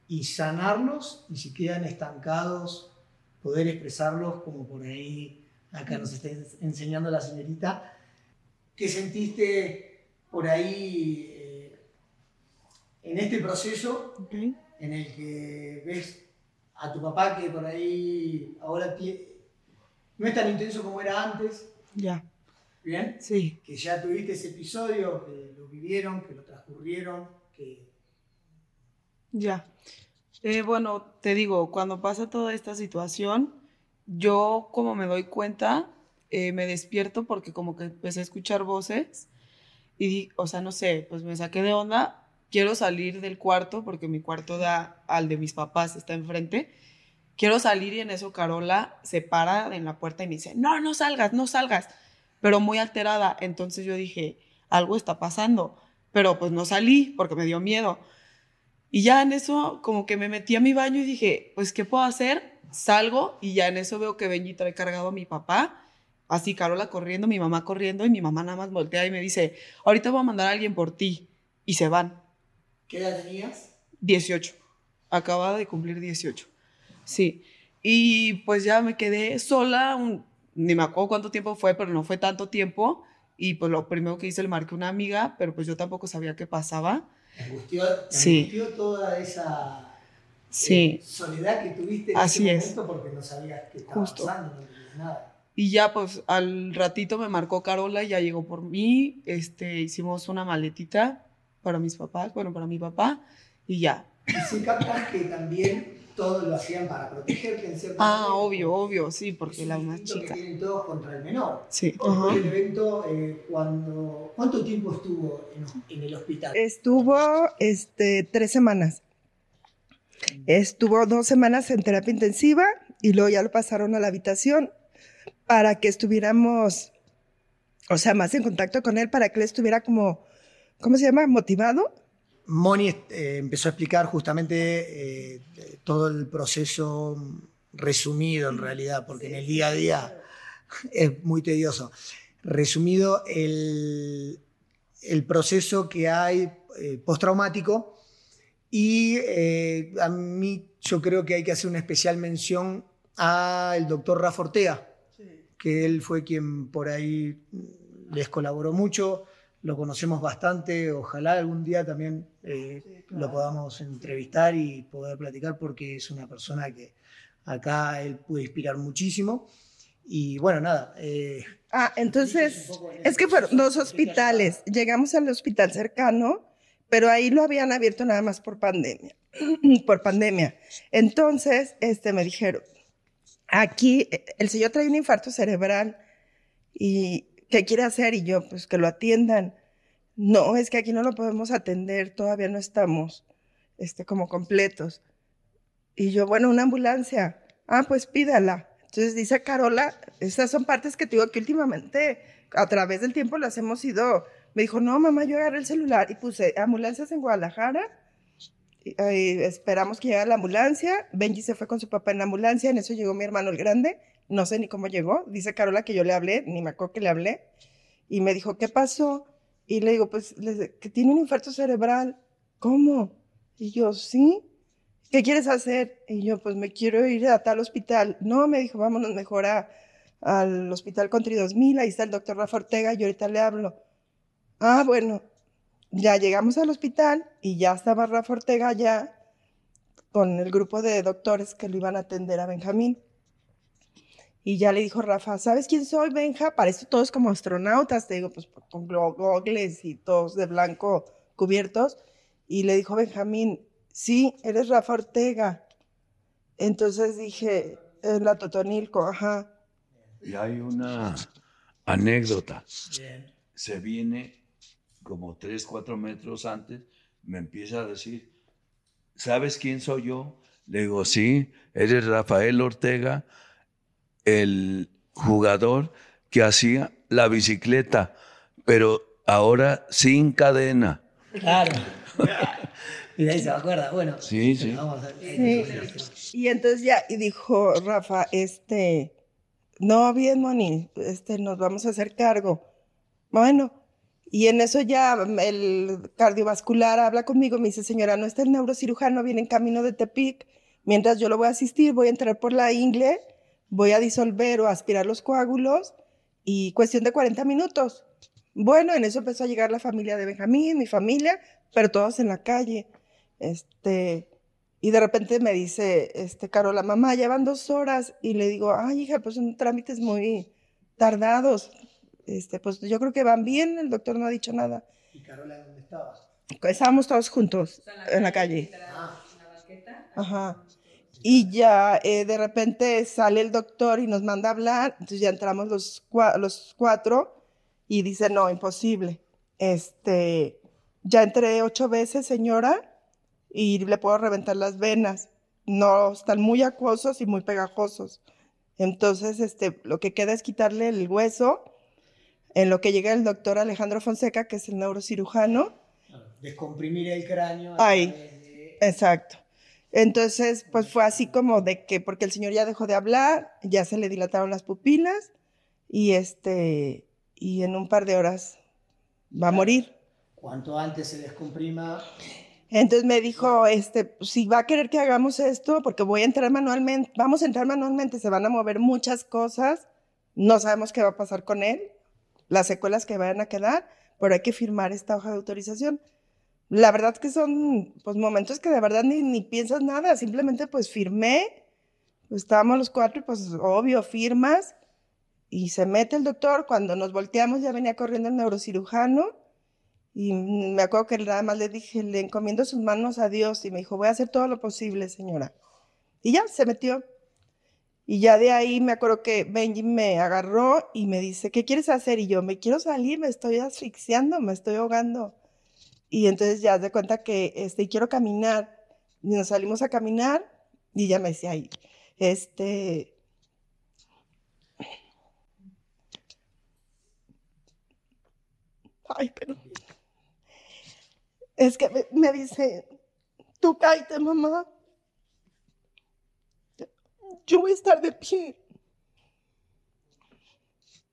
y sanarlos y si quedan estancados, poder expresarlos como por ahí acá nos está enseñando la señorita. ¿Qué sentiste por ahí eh, en este proceso Ok. en el que ves a tu papá que por ahí ahora no es tan intenso como era antes, Ya. ¿Bien? Sí. Que ya tuviste ese episodio, que lo vivieron, que lo transcurrieron, que Ya. Eh, bueno, te digo, cuando pasa toda esta situación, yo como me doy cuenta, eh, me despierto porque como que empecé a escuchar voces y, o sea, no sé, pues me saqué de onda, quiero salir del cuarto porque mi cuarto da al de mis papás, está enfrente. Quiero salir y en eso Carola se para en la puerta y me dice, no, no salgas, no salgas, pero muy alterada. Entonces yo dije, algo está pasando, pero pues no salí porque me dio miedo. Y ya en eso como que me metí a mi baño y dije, pues, ¿qué puedo hacer? Salgo y ya en eso veo que Benji trae cargado a mi papá, así Carola corriendo, mi mamá corriendo y mi mamá nada más voltea y me dice, ahorita voy a mandar a alguien por ti. Y se van. ¿qué edad tenías? 18. Acababa de cumplir 18. Sí. Y pues ya me quedé sola un- ni me acuerdo cuánto tiempo fue, pero no fue tanto tiempo. Y pues lo primero que hice, le marqué una amiga, pero pues yo tampoco sabía qué pasaba. ¿Te angustió, te Sí. angustió toda esa Sí. eh, soledad que tuviste en Así ese es. momento porque no sabías qué estaba Justo. pasando, no entendías nada. Y ya, pues al ratito me marcó Carola, ya llegó por mí. Este, hicimos una maletita para mis papás, bueno, para mi papá, y ya. Y se captan que también todo lo hacían para protegerte en cierta Ah, manera, obvio, obvio, sí, porque es la más chica. que tienen todos contra el menor. Sí. Del evento, eh, cuando, ¿cuánto tiempo estuvo en, en el hospital? Estuvo este, tres semanas. Estuvo dos semanas en terapia intensiva y luego ya lo pasaron a la habitación para que estuviéramos, o sea, más en contacto con él, para que él estuviera como, ¿cómo se llama? Motivado. Moni eh, empezó a explicar justamente eh, todo el proceso resumido en realidad, porque en el día a día es muy tedioso. Resumido, el, el proceso que hay eh, postraumático y eh, a mí yo creo que hay que hacer una especial mención al doctor Rafa Ortega, que él fue quien por ahí les colaboró mucho, lo conocemos bastante, ojalá algún día también eh, lo podamos entrevistar y poder platicar porque es una persona que acá él puede inspirar muchísimo. Y bueno, nada. eh, Ah, entonces, es que fueron dos hospitales. Llegamos al hospital cercano, pero ahí lo habían abierto nada más por pandemia. (clears throat) por pandemia. Entonces, este, me dijeron, aquí el señor trae un infarto cerebral y ¿qué quiere hacer? Y yo, pues que lo atiendan. No, es que aquí no lo podemos atender, todavía no estamos, este, como completos. Y yo, bueno, una ambulancia. Ah, pues pídala. Entonces dice Carola, estas son partes que te digo que últimamente a través del tiempo las hemos ido. Me dijo, no, mamá, yo agarré el celular y puse ambulancias en Guadalajara. Y, esperamos que llegue la ambulancia. Benji se fue con su papá en la ambulancia. En eso llegó mi hermano el grande. No sé ni cómo llegó. Dice Carola que yo le hablé, ni me acuerdo que le hablé. Y me dijo, ¿qué pasó? Y le digo, pues, que tiene un infarto cerebral. ¿Cómo? Y yo, sí. ¿Qué quieres hacer? Y yo, pues me quiero ir a tal hospital. No, me dijo, vámonos mejor a, al hospital Country 2000, ahí está el doctor Rafa Ortega, y ahorita le hablo. Ah, bueno, ya llegamos al hospital y ya estaba Rafa Ortega ya con el grupo de doctores que lo iban a atender a Benjamín. Y ya le dijo Rafa, ¿sabes quién soy, Benja? Parece todos como astronautas, te digo, pues con gogles y todos de blanco cubiertos. Y le dijo Benjamín, sí, eres Rafa Ortega. Entonces dije, en la Totonilco, ajá. Y hay una anécdota. bien. Se viene como tres, cuatro metros antes, me empieza a decir, ¿sabes quién soy yo? Le digo, sí, eres Rafael Ortega, el jugador que hacía la bicicleta, pero ahora sin cadena. Claro. y de ahí se acuerda. Bueno, Sí, sí. vamos a Sí. Y entonces ya, y dijo Rafa, este, no, bien, Moni, este, nos vamos a hacer cargo. Bueno, y en eso ya el cardiovascular habla conmigo, me dice, señora, no está el neurocirujano, viene en camino de Tepic, mientras yo lo voy a asistir, voy a entrar por la ingle, voy a disolver o aspirar los coágulos y cuestión de 40 minutos. Bueno, en eso empezó a llegar la familia de Benjamín, mi familia, pero todos en la calle. Este, y de repente me dice, este, Carola, mamá, ya van dos horas. Y le digo, ay, hija, pues son trámites muy tardados. Este, pues yo creo que van bien, el doctor no ha dicho nada. ¿Y Carola dónde estaba? Estábamos todos juntos en la calle. Ah, Ajá. Y ya eh, de repente sale el doctor y nos manda a hablar. Entonces ya entramos los, cua- los cuatro y dice, no, imposible. Este, ya entré ocho veces, señora, y le puedo reventar las venas. No, están muy acuosos y muy pegajosos. Entonces, este, lo que queda es quitarle el hueso. En lo que llega el doctor Alejandro Fonseca, que es el neurocirujano, descomprimir el cráneo. a Ay. través de- Exacto. Entonces, pues fue así como de que, porque el señor ya dejó de hablar, ya se le dilataron las pupilas y este, y en un par de horas va a morir. Cuanto antes se descomprima, Entonces me dijo, este, si va a querer que hagamos esto, porque voy a entrar manualmente, vamos a entrar manualmente, se van a mover muchas cosas, no sabemos qué va a pasar con él, las secuelas que vayan a quedar, pero hay que firmar esta hoja de autorización. La verdad que son pues, momentos que de verdad ni, ni piensas nada, simplemente pues firmé, pues, estábamos los cuatro y pues obvio, firmas, y se mete el doctor, cuando nos volteamos ya venía corriendo el neurocirujano, y me acuerdo que nada más le dije, le encomiendo sus manos a Dios, y me dijo, voy a hacer todo lo posible, señora. Y ya, se metió. Y ya de ahí me acuerdo que Benji me agarró y me dice, ¿qué quieres hacer? Y yo, me quiero salir, me estoy asfixiando, me estoy ahogando. Y entonces ya de cuenta que este, quiero caminar. Y nos salimos a caminar y ya me decía, ahí, este... Ay, pero... Es que me, dice, tú cállate, mamá yo voy a estar de pie.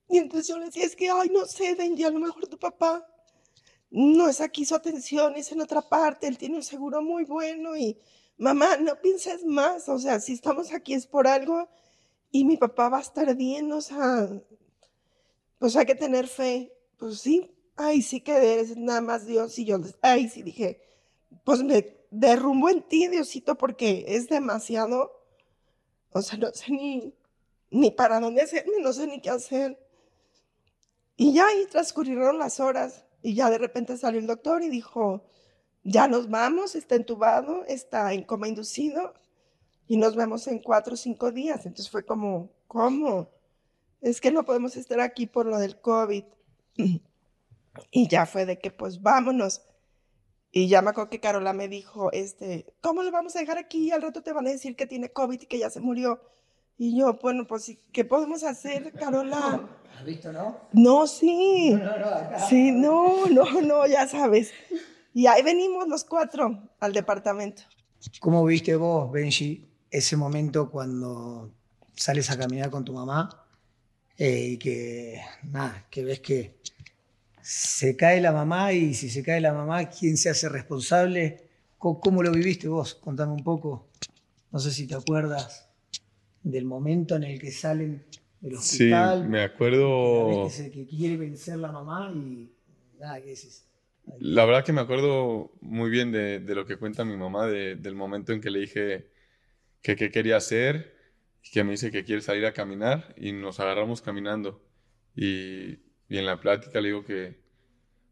Y entonces yo le decía, es que, ay, no sé, Benji, a lo mejor tu papá no es aquí su atención, es en otra parte, él tiene un seguro muy bueno y, mamá, no pienses más, o sea, si estamos aquí es por algo y mi papá va a estar bien, o sea, pues hay que tener fe. Pues sí, ay, sí que eres nada más Dios y yo, ay, sí dije, pues me derrumbo en ti, Diosito, porque es demasiado o sea, no sé ni, ni para dónde hacerme, no sé ni qué hacer. Y ya ahí transcurrieron las horas y ya de repente salió el doctor y dijo, ya nos vamos, está entubado, está en coma inducido y nos vemos en cuatro o cinco días. Entonces fue como, ¿cómo? Es que no podemos estar aquí por lo del COVID. Y ya fue de que pues vámonos. Y ya me acuerdo que Carola me dijo, este, ¿cómo lo vamos a dejar aquí? Al rato te van a decir que tiene COVID y que ya se murió. Y yo, bueno, pues, ¿qué podemos hacer, Carola? ¿Has visto, no? No, sí. Sí, no, no, no, ya sabes. Y ahí venimos los cuatro al departamento. ¿Cómo viste vos, Benji, ese momento cuando sales a caminar con tu mamá eh, y que, nada, que ves que se cae la mamá y si se cae la mamá, ¿quién se hace responsable? ¿Cómo, lo viviste vos? Contame un poco. No sé si te acuerdas del momento en el que salen del hospital. Sí, me acuerdo. Que, que, quiere vencer la mamá y nada, ¿qué decís? La verdad que me acuerdo muy bien de, lo que cuenta mi mamá, del momento en que le dije que qué quería hacer y que me dice que quiere salir a caminar y nos agarramos caminando. Y y en la plática le digo que,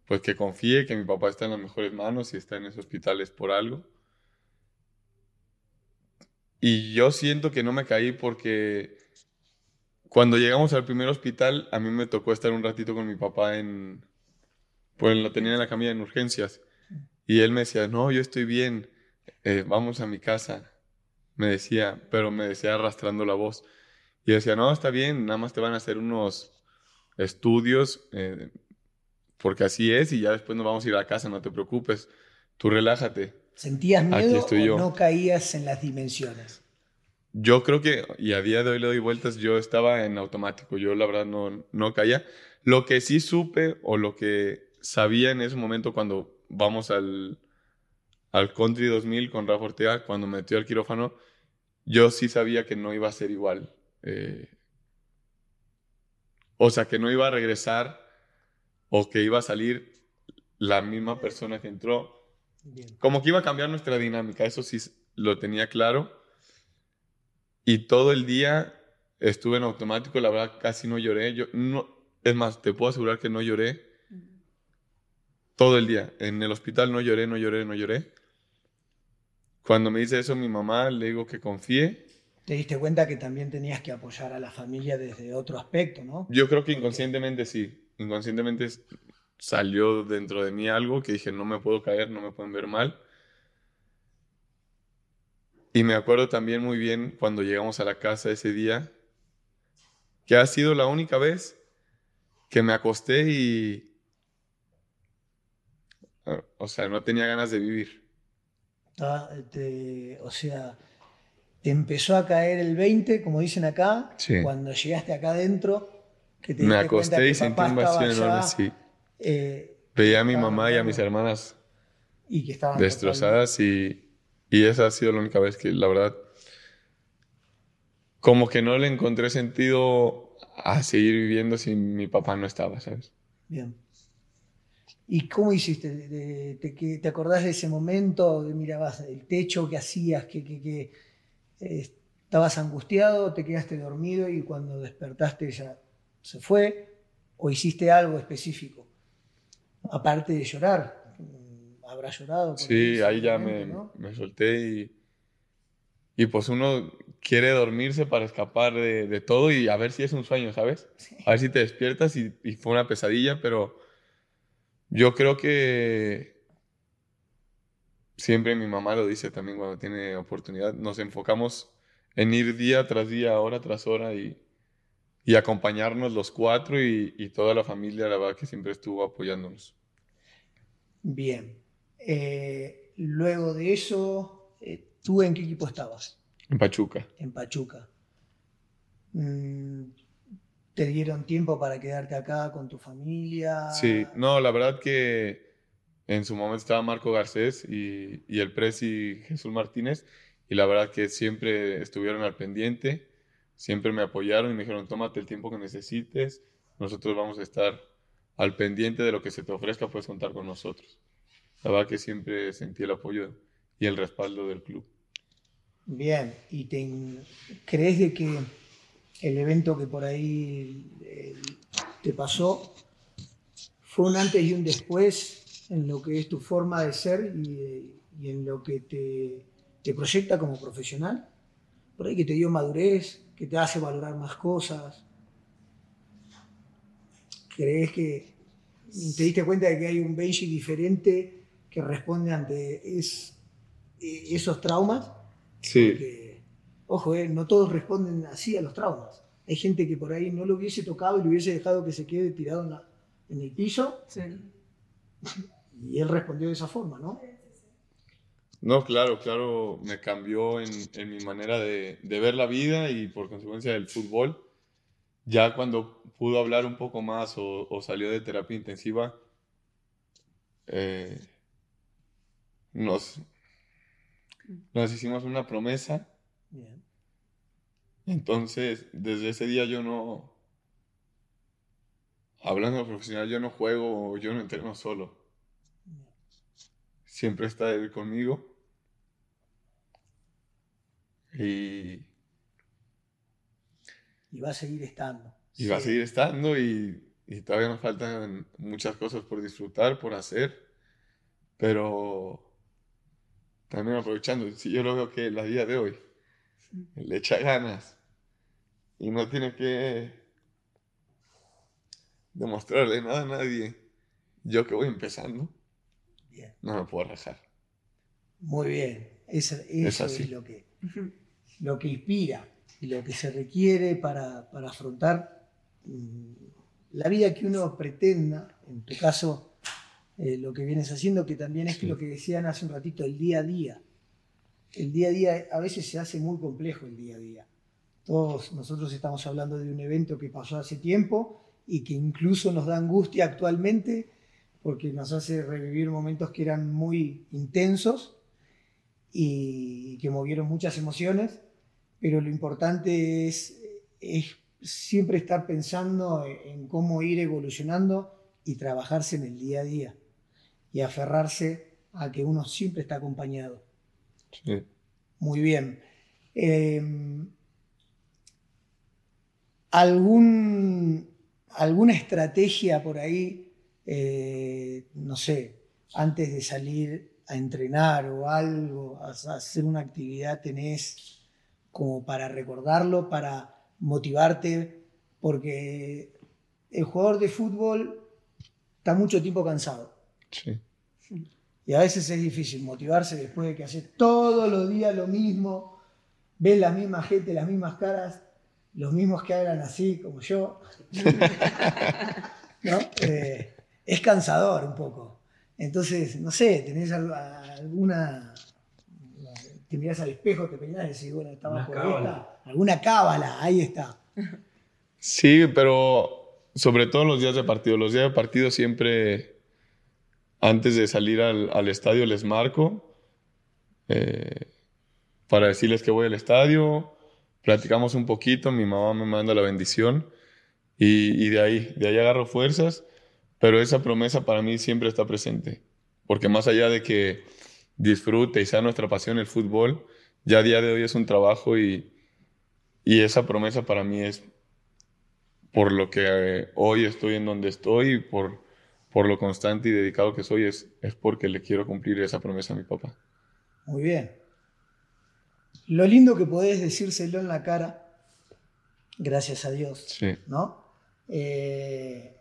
pues que confíe, que mi papá está en las mejores manos y está en ese hospital es por algo. Y yo siento que no me caí porque cuando llegamos al primer hospital, a mí me tocó estar un ratito con mi papá en, pues lo tenía en la camilla en urgencias. Y él me decía, no, yo estoy bien, eh, vamos a mi casa. Me decía, pero me decía arrastrando la voz. Y decía, no, está bien, nada más te van a hacer unos estudios, eh, porque así es, y ya después nos vamos a ir a casa, no te preocupes, tú relájate. ¿Sentías miedo o no caías en las dimensiones? Yo creo que, y a día de hoy le doy vueltas, yo estaba en automático, yo la verdad no, no caía. Lo que sí supe o lo que sabía en ese momento cuando vamos al, al Country 2000 con Rafa Ortega, cuando me metió al quirófano, yo sí sabía que no iba a ser igual. Eh, o sea, que no iba a regresar o que iba a salir la misma persona que entró. Como que iba a cambiar nuestra dinámica, eso sí lo tenía claro. Y todo el día estuve en automático, la verdad casi no lloré. Yo, no, es más, te puedo asegurar que no lloré todo el día. En el hospital no lloré, no lloré, no lloré. Cuando me dice eso mi mamá, le digo que confíe te diste cuenta que también tenías que apoyar a la familia desde otro aspecto, ¿no? Yo creo que inconscientemente sí. Inconscientemente salió dentro de mí algo que dije, no me puedo caer, no me pueden ver mal. Y me acuerdo también muy bien cuando llegamos a la casa ese día, que ha sido la única vez que me acosté y... O sea, no tenía ganas de vivir. Ah, o sea, te empezó a caer el 20, como dicen acá, cuando llegaste acá adentro. Que te Me acosté y sentí un vacío enorme, sí. Eh, Veía a mi mamá y a mis hermanas y que estaban destrozadas y, y, esa ha sido la única vez que, la verdad, como que no le encontré sentido a seguir viviendo si mi papá no estaba, ¿sabes? Bien. ¿Y cómo hiciste? Te, que- ¿Te acordás de ese momento? De, mirabas el techo, ¿qué hacías? ¿Qué, qué- qué, eh, ¿Estabas angustiado? ¿Te quedaste dormido y cuando despertaste ya se fue? ¿O hiciste algo específico? Aparte de llorar. mm, ¿Habrá llorado? Sí, ahí ya me, momento, ¿no? me solté y, y pues uno quiere dormirse para escapar de, de todo y a ver si es un sueño, ¿sabes? A ver si te despiertas y, y fue una pesadilla, pero yo creo que siempre mi mamá lo dice también cuando tiene oportunidad, nos enfocamos en ir día tras día, hora tras hora y, y acompañarnos los cuatro y, y toda la familia, la verdad que siempre estuvo apoyándonos. Bien. Eh, luego de eso, eh, ¿tú en qué equipo estabas? En Pachuca. En Pachuca. Mm, ¿Te dieron tiempo para quedarte acá con tu familia? Sí, no, la verdad que en su momento estaba Marco Garcés y, y el Presi Jesús Martínez, y la verdad que siempre estuvieron al pendiente, siempre me apoyaron y me dijeron, tómate el tiempo que necesites, nosotros vamos a estar al pendiente de lo que se te ofrezca, puedes contar con nosotros. La verdad que siempre sentí el apoyo y el respaldo del club. Bien, ¿y te, crees de que el evento que por ahí eh, te pasó fue un antes y un después en lo que es tu forma de ser y, en lo que te, te proyecta como profesional? Por ahí que te dio madurez, que te hace valorar más cosas. ¿Crees que te diste cuenta de que hay un Benji diferente que responde ante es- esos traumas? Sí, Porque, ojo, eh, no todos responden así a los traumas. Hay gente que por ahí no lo hubiese tocado y lo hubiese dejado que se quede tirado en, la- en el piso Sí. (laughs) y él respondió de esa forma, ¿no? No, claro, claro, me cambió en, en mi manera de, de ver la vida y por consecuencia del fútbol. Ya cuando pudo hablar un poco más o, o salió de terapia intensiva, eh, nos, nos hicimos una promesa. Bien. Entonces, desde ese día yo no, hablando de profesional, yo no juego, yo no entreno solo. Siempre está él conmigo. Y, Y va a seguir estando. y va a seguir estando y, y todavía nos faltan muchas cosas por disfrutar, por hacer. Pero también aprovechando, si yo lo veo que la día de hoy le echa ganas y no tiene que demostrarle nada a nadie, yo que voy empezando, Bien. no me puedo rajar. Muy bien. Eso, eso es, así. lo, que, lo que inspira y lo que se requiere para, para afrontar mm, la vida que uno pretenda. En tu caso, eh, lo que vienes haciendo, que también es Sí. lo que decían hace un ratito, el día a día. El día a día a veces se hace muy complejo el día a día. Todos nosotros estamos hablando de un evento que pasó hace tiempo y que incluso nos da angustia actualmente porque nos hace revivir momentos que eran muy intensos y que movieron muchas emociones, pero lo importante es, es siempre estar pensando en cómo ir evolucionando y trabajarse en el día a día y aferrarse a que uno siempre está acompañado. Sí. Muy bien. Eh, ¿algún, ¿Alguna estrategia por ahí, eh, no sé, antes de salir a entrenar o algo, a hacer una actividad tenés como para recordarlo, para motivarte? Porque el jugador de fútbol está mucho tiempo cansado. Sí. Y a veces es difícil motivarse después de que haces todos los días lo mismo, ves la misma gente, las mismas caras, los mismos que hablan así como yo. (laughs) ¿No? Eh, es cansador un poco. Entonces, no sé, tenés al- alguna. Te mirás al espejo, te peinás y decís, bueno, estaba Una por cábala. esta. Alguna cábala, ahí está. Sí, pero sobre todo los días de partido. Los días de partido siempre, antes de salir al, al estadio, les marco eh, para decirles que voy al estadio. Platicamos un poquito, mi mamá me manda la bendición Y, y de ahí, de ahí agarro fuerzas, pero esa promesa para mí siempre está presente, porque más allá de que disfrute y sea nuestra pasión el fútbol, ya a día de hoy es un trabajo y, y esa promesa para mí es por lo que eh, hoy estoy en donde estoy y por, por lo constante y dedicado que soy, es, es porque le quiero cumplir esa promesa a mi papá. Muy bien. Lo lindo que podés decírselo en la cara, gracias a Dios, Sí, ¿no? Eh,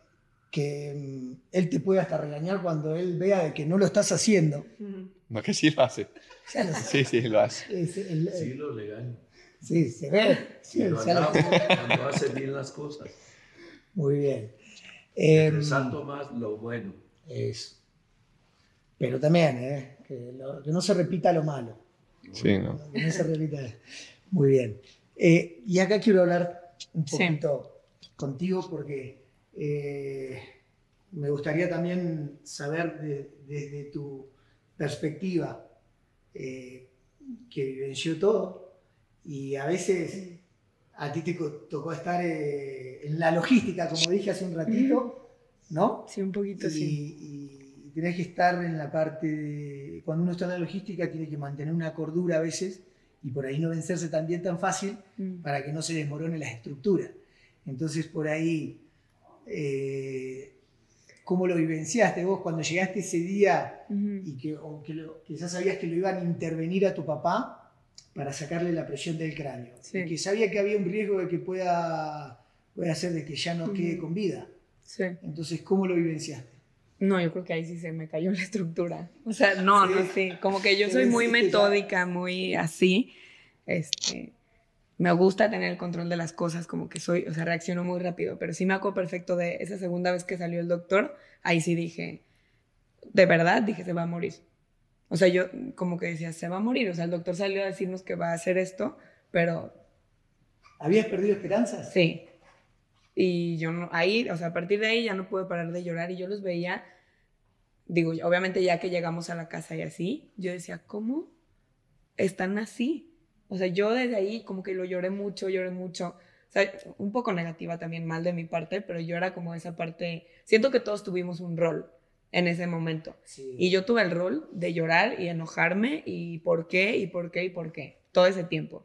que mm, él te puede hasta regañar cuando él vea de que no lo estás haciendo. no que sí lo hace. Ya lo sé. Sí, sí, lo hace. (laughs) Es el- Sí, lo legal. sí, se ve. Sí, lo alabo cuando hace bien las cosas. Muy bien. Eh, Resalto más lo bueno. eso. Pero también, ¿eh? que, lo- que no se repita lo malo. Sí, ¿no? Que no se repita. Muy bien. Eh, y acá quiero hablar un Sí. poquito contigo porque eh, me gustaría también saber de- desde tu perspectiva eh, que vivenció todo y a veces a ti te tocó estar eh, en la logística, como dije hace un ratito, ¿no? Sí, un poquito, y, sí. y tenés que estar en la parte de. Cuando uno está en la logística, tiene que mantener una cordura a veces y por ahí no vencerse también tan fácil Mm. para que no se desmorone las estructuras. Entonces, por ahí, eh, ¿cómo lo vivenciaste vos cuando llegaste ese día Ujú. y que, o que, lo- ya sabías que lo iban a intervenir a tu papá para sacarle la presión del cráneo? Sí. Y que sabía que había un riesgo de que pueda, pueda hacer de que ya no quede con vida. Sí. Entonces, ¿cómo lo vivenciaste? No, yo creo que ahí sí se me cayó la estructura. O sea, no, Sí. no, sí. Como que yo soy muy metódica, muy así. Este, me gusta tener el control de las cosas, como que soy, o sea, reacciono muy rápido. Pero sí me acuerdo perfecto de esa segunda vez que salió el doctor, ahí sí dije, de verdad, dije, se va a morir. O sea, yo como que decía, se va a morir. O sea, el doctor salió a decirnos que va a hacer esto, pero ¿Habías perdido esperanzas? Sí. Y yo no, ahí, o sea, a partir de ahí ya no pude parar de llorar y yo los veía, digo, obviamente ya que llegamos a la casa y así, yo decía, ¿cómo están así? O sea, yo desde ahí como que lo lloré mucho, lloré mucho. O sea, un poco negativa también, mal de mi parte, pero yo era como esa parte, siento que todos tuvimos un rol en ese momento. Sí. Y yo tuve el rol de llorar y enojarme y por qué y por qué y por qué, todo ese tiempo.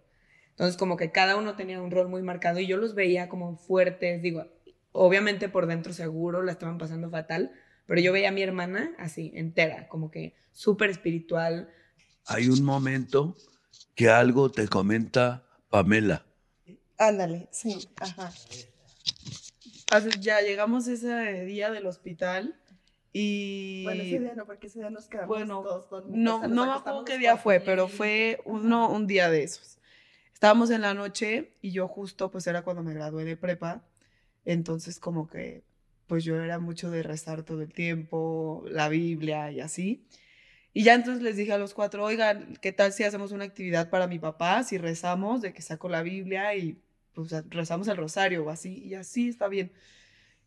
Entonces como que cada uno tenía un rol muy marcado y yo los veía como fuertes, digo, obviamente por dentro seguro la estaban pasando fatal, pero yo veía a mi hermana así, entera, como que súper espiritual. Hay un momento que algo te comenta Pamela. Ándale, sí, ajá. Ya llegamos ese día del hospital y... Bueno, ese día no, porque ese día nos quedamos Bueno, todos dormidos, No, no me acuerdo qué día fue, pero fue uno, un día de esos. Estábamos en la noche y yo justo, pues era cuando me gradué de prepa, entonces como que, pues yo era mucho de rezar todo el tiempo, la Biblia y así. Y ya entonces les dije a los cuatro, oigan, ¿qué tal si hacemos una actividad para mi papá? Si rezamos, de que saco la Biblia y pues rezamos el rosario o así, y así está bien.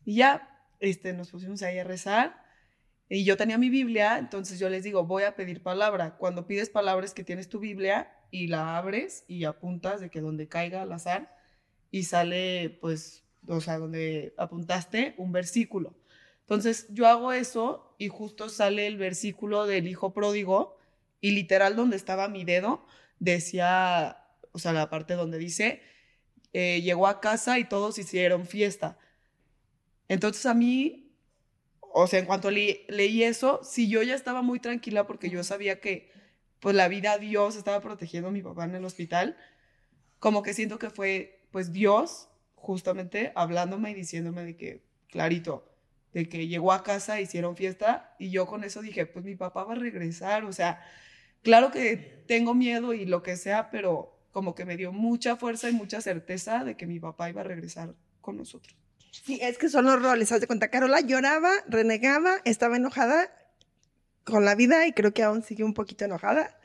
Y ya, este, nos pusimos ahí a rezar. Y yo tenía mi Biblia, entonces yo les digo, voy a pedir palabra. Cuando pides palabra es que tienes tu Biblia y la abres y apuntas de que donde caiga al azar y sale, pues, o sea, donde apuntaste un versículo. Entonces yo hago eso y justo sale el versículo del hijo pródigo y literal donde estaba mi dedo decía, o sea, la parte donde dice, eh, llegó a casa y todos hicieron fiesta. Entonces a mí, o sea, en cuanto le- leí eso, sí, yo ya estaba muy tranquila porque yo sabía que, pues, la vida Dios estaba protegiendo a mi papá en el hospital. Como que siento que fue, pues, Dios justamente hablándome y diciéndome de que, clarito, de que llegó a casa, hicieron fiesta y yo con eso dije, pues, mi papá va a regresar. O sea, claro que tengo miedo y lo que sea, pero como que me dio mucha fuerza y mucha certeza de que mi papá iba a regresar con nosotros. Sí, es que son los roles. Haz de cuenta, Carola lloraba, renegaba, estaba enojada con la vida y creo que aún sigue un poquito enojada.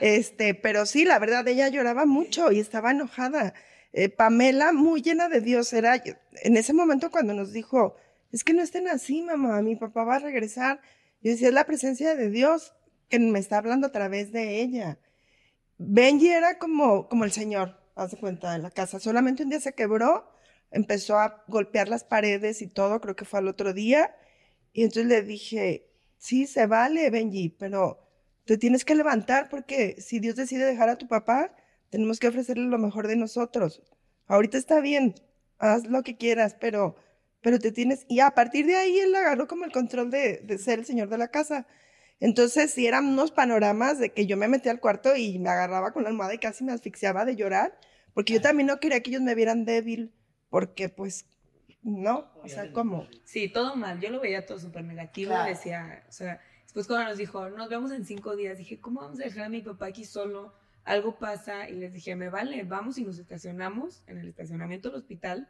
Este, pero sí, la verdad, ella lloraba mucho y estaba enojada. Eh, Pamela, muy llena de Dios, era en ese momento cuando nos dijo, es que no estén así, mamá, mi papá va a regresar. Yo decía, es la presencia de Dios que me está hablando a través de ella. Benji era como, como el Señor, haz de cuenta, en la casa. Solamente un día se quebró, empezó a golpear las paredes y todo, creo que fue al otro día. Y entonces le dije, sí, se vale, Benji, pero te tienes que levantar porque si Dios decide dejar a tu papá, tenemos que ofrecerle lo mejor de nosotros. Ahorita está bien, haz lo que quieras, pero, pero te tienes... Y a partir de ahí él agarró como el control de, de ser el señor de la casa. Entonces, sí eran unos panoramas de que yo me metía al cuarto y me agarraba con la almohada y casi me asfixiaba de llorar, porque yo también no quería que ellos me vieran débil, porque pues, no, o sea, ¿cómo? Sí, todo mal. Yo lo veía todo súper negativo. Claro. Decía, o sea, después cuando nos dijo, nos vemos en cinco días, dije, ¿cómo vamos a dejar a mi papá aquí solo? Algo pasa. Y les dije, me vale, vamos y nos estacionamos en el estacionamiento del hospital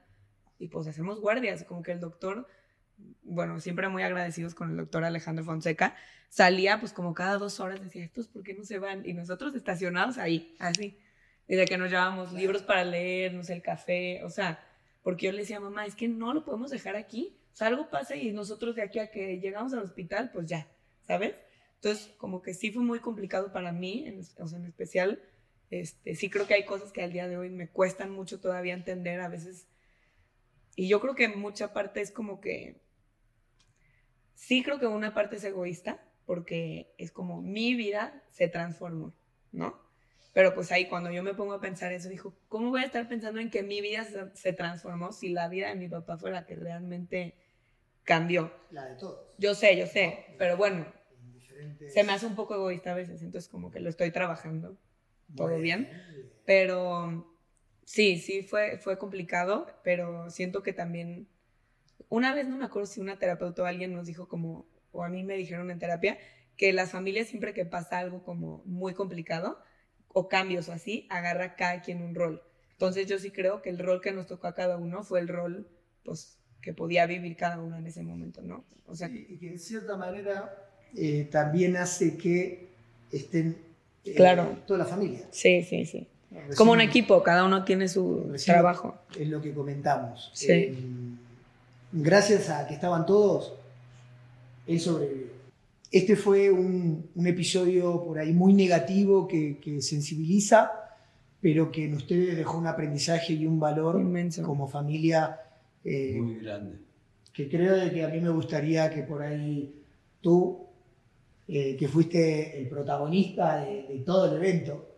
y pues hacemos guardias. Como que el doctor, bueno, siempre muy agradecidos con el doctor Alejandro Fonseca, salía pues como cada dos horas, decía, ¿estos por qué no se van? Y nosotros estacionados ahí, así. Y de que nos llevábamos libros para leer, no sé, el café, o sea, porque yo le decía, mamá, es que no lo podemos dejar aquí. O sea, algo pasa y nosotros de aquí a que llegamos al hospital, pues ya, ¿sabes? Entonces, como que sí fue muy complicado para mí, en, o sea, en especial, este, sí creo que hay cosas que al día de hoy me cuestan mucho todavía entender a veces. Y yo creo que mucha parte es como que, sí creo que una parte es egoísta, porque es como mi vida se transformó, ¿no? Pero pues ahí cuando yo me pongo a pensar eso, dijo, ¿cómo voy a estar pensando en que mi vida se, se transformó si la vida de mi papá fue la que realmente cambió? La de todos. Yo sé, yo sé, pero bueno, diferentes- se me hace un poco egoísta a veces, entonces como que lo estoy trabajando, todo Bueno, bien. bien. pero sí, sí fue, fue complicado, pero siento que también, una vez no me acuerdo si una terapeuta o alguien nos dijo como, o a mí me dijeron en terapia, que las familias siempre que pasa algo como muy complicado, o cambios o así, agarra cada quien un rol. Entonces yo sí creo que el rol que nos tocó a cada uno fue el rol, pues, que podía vivir cada uno en ese momento, ¿no? O sea, Y que en cierta manera eh, también hace que estén eh, Claro. toda la familia. sí, sí, sí. Recién Como un equipo, cada uno tiene su trabajo. Es lo que comentamos. Sí. Eh, gracias a que estaban todos, él sobrevivió. Este fue un, un episodio por ahí muy negativo que, que sensibiliza, pero que en ustedes dejó un aprendizaje y un valor Inmenso. como familia eh, Muy grande. que creo de que a mí me gustaría que por ahí tú, eh, que fuiste el protagonista de, de todo el evento,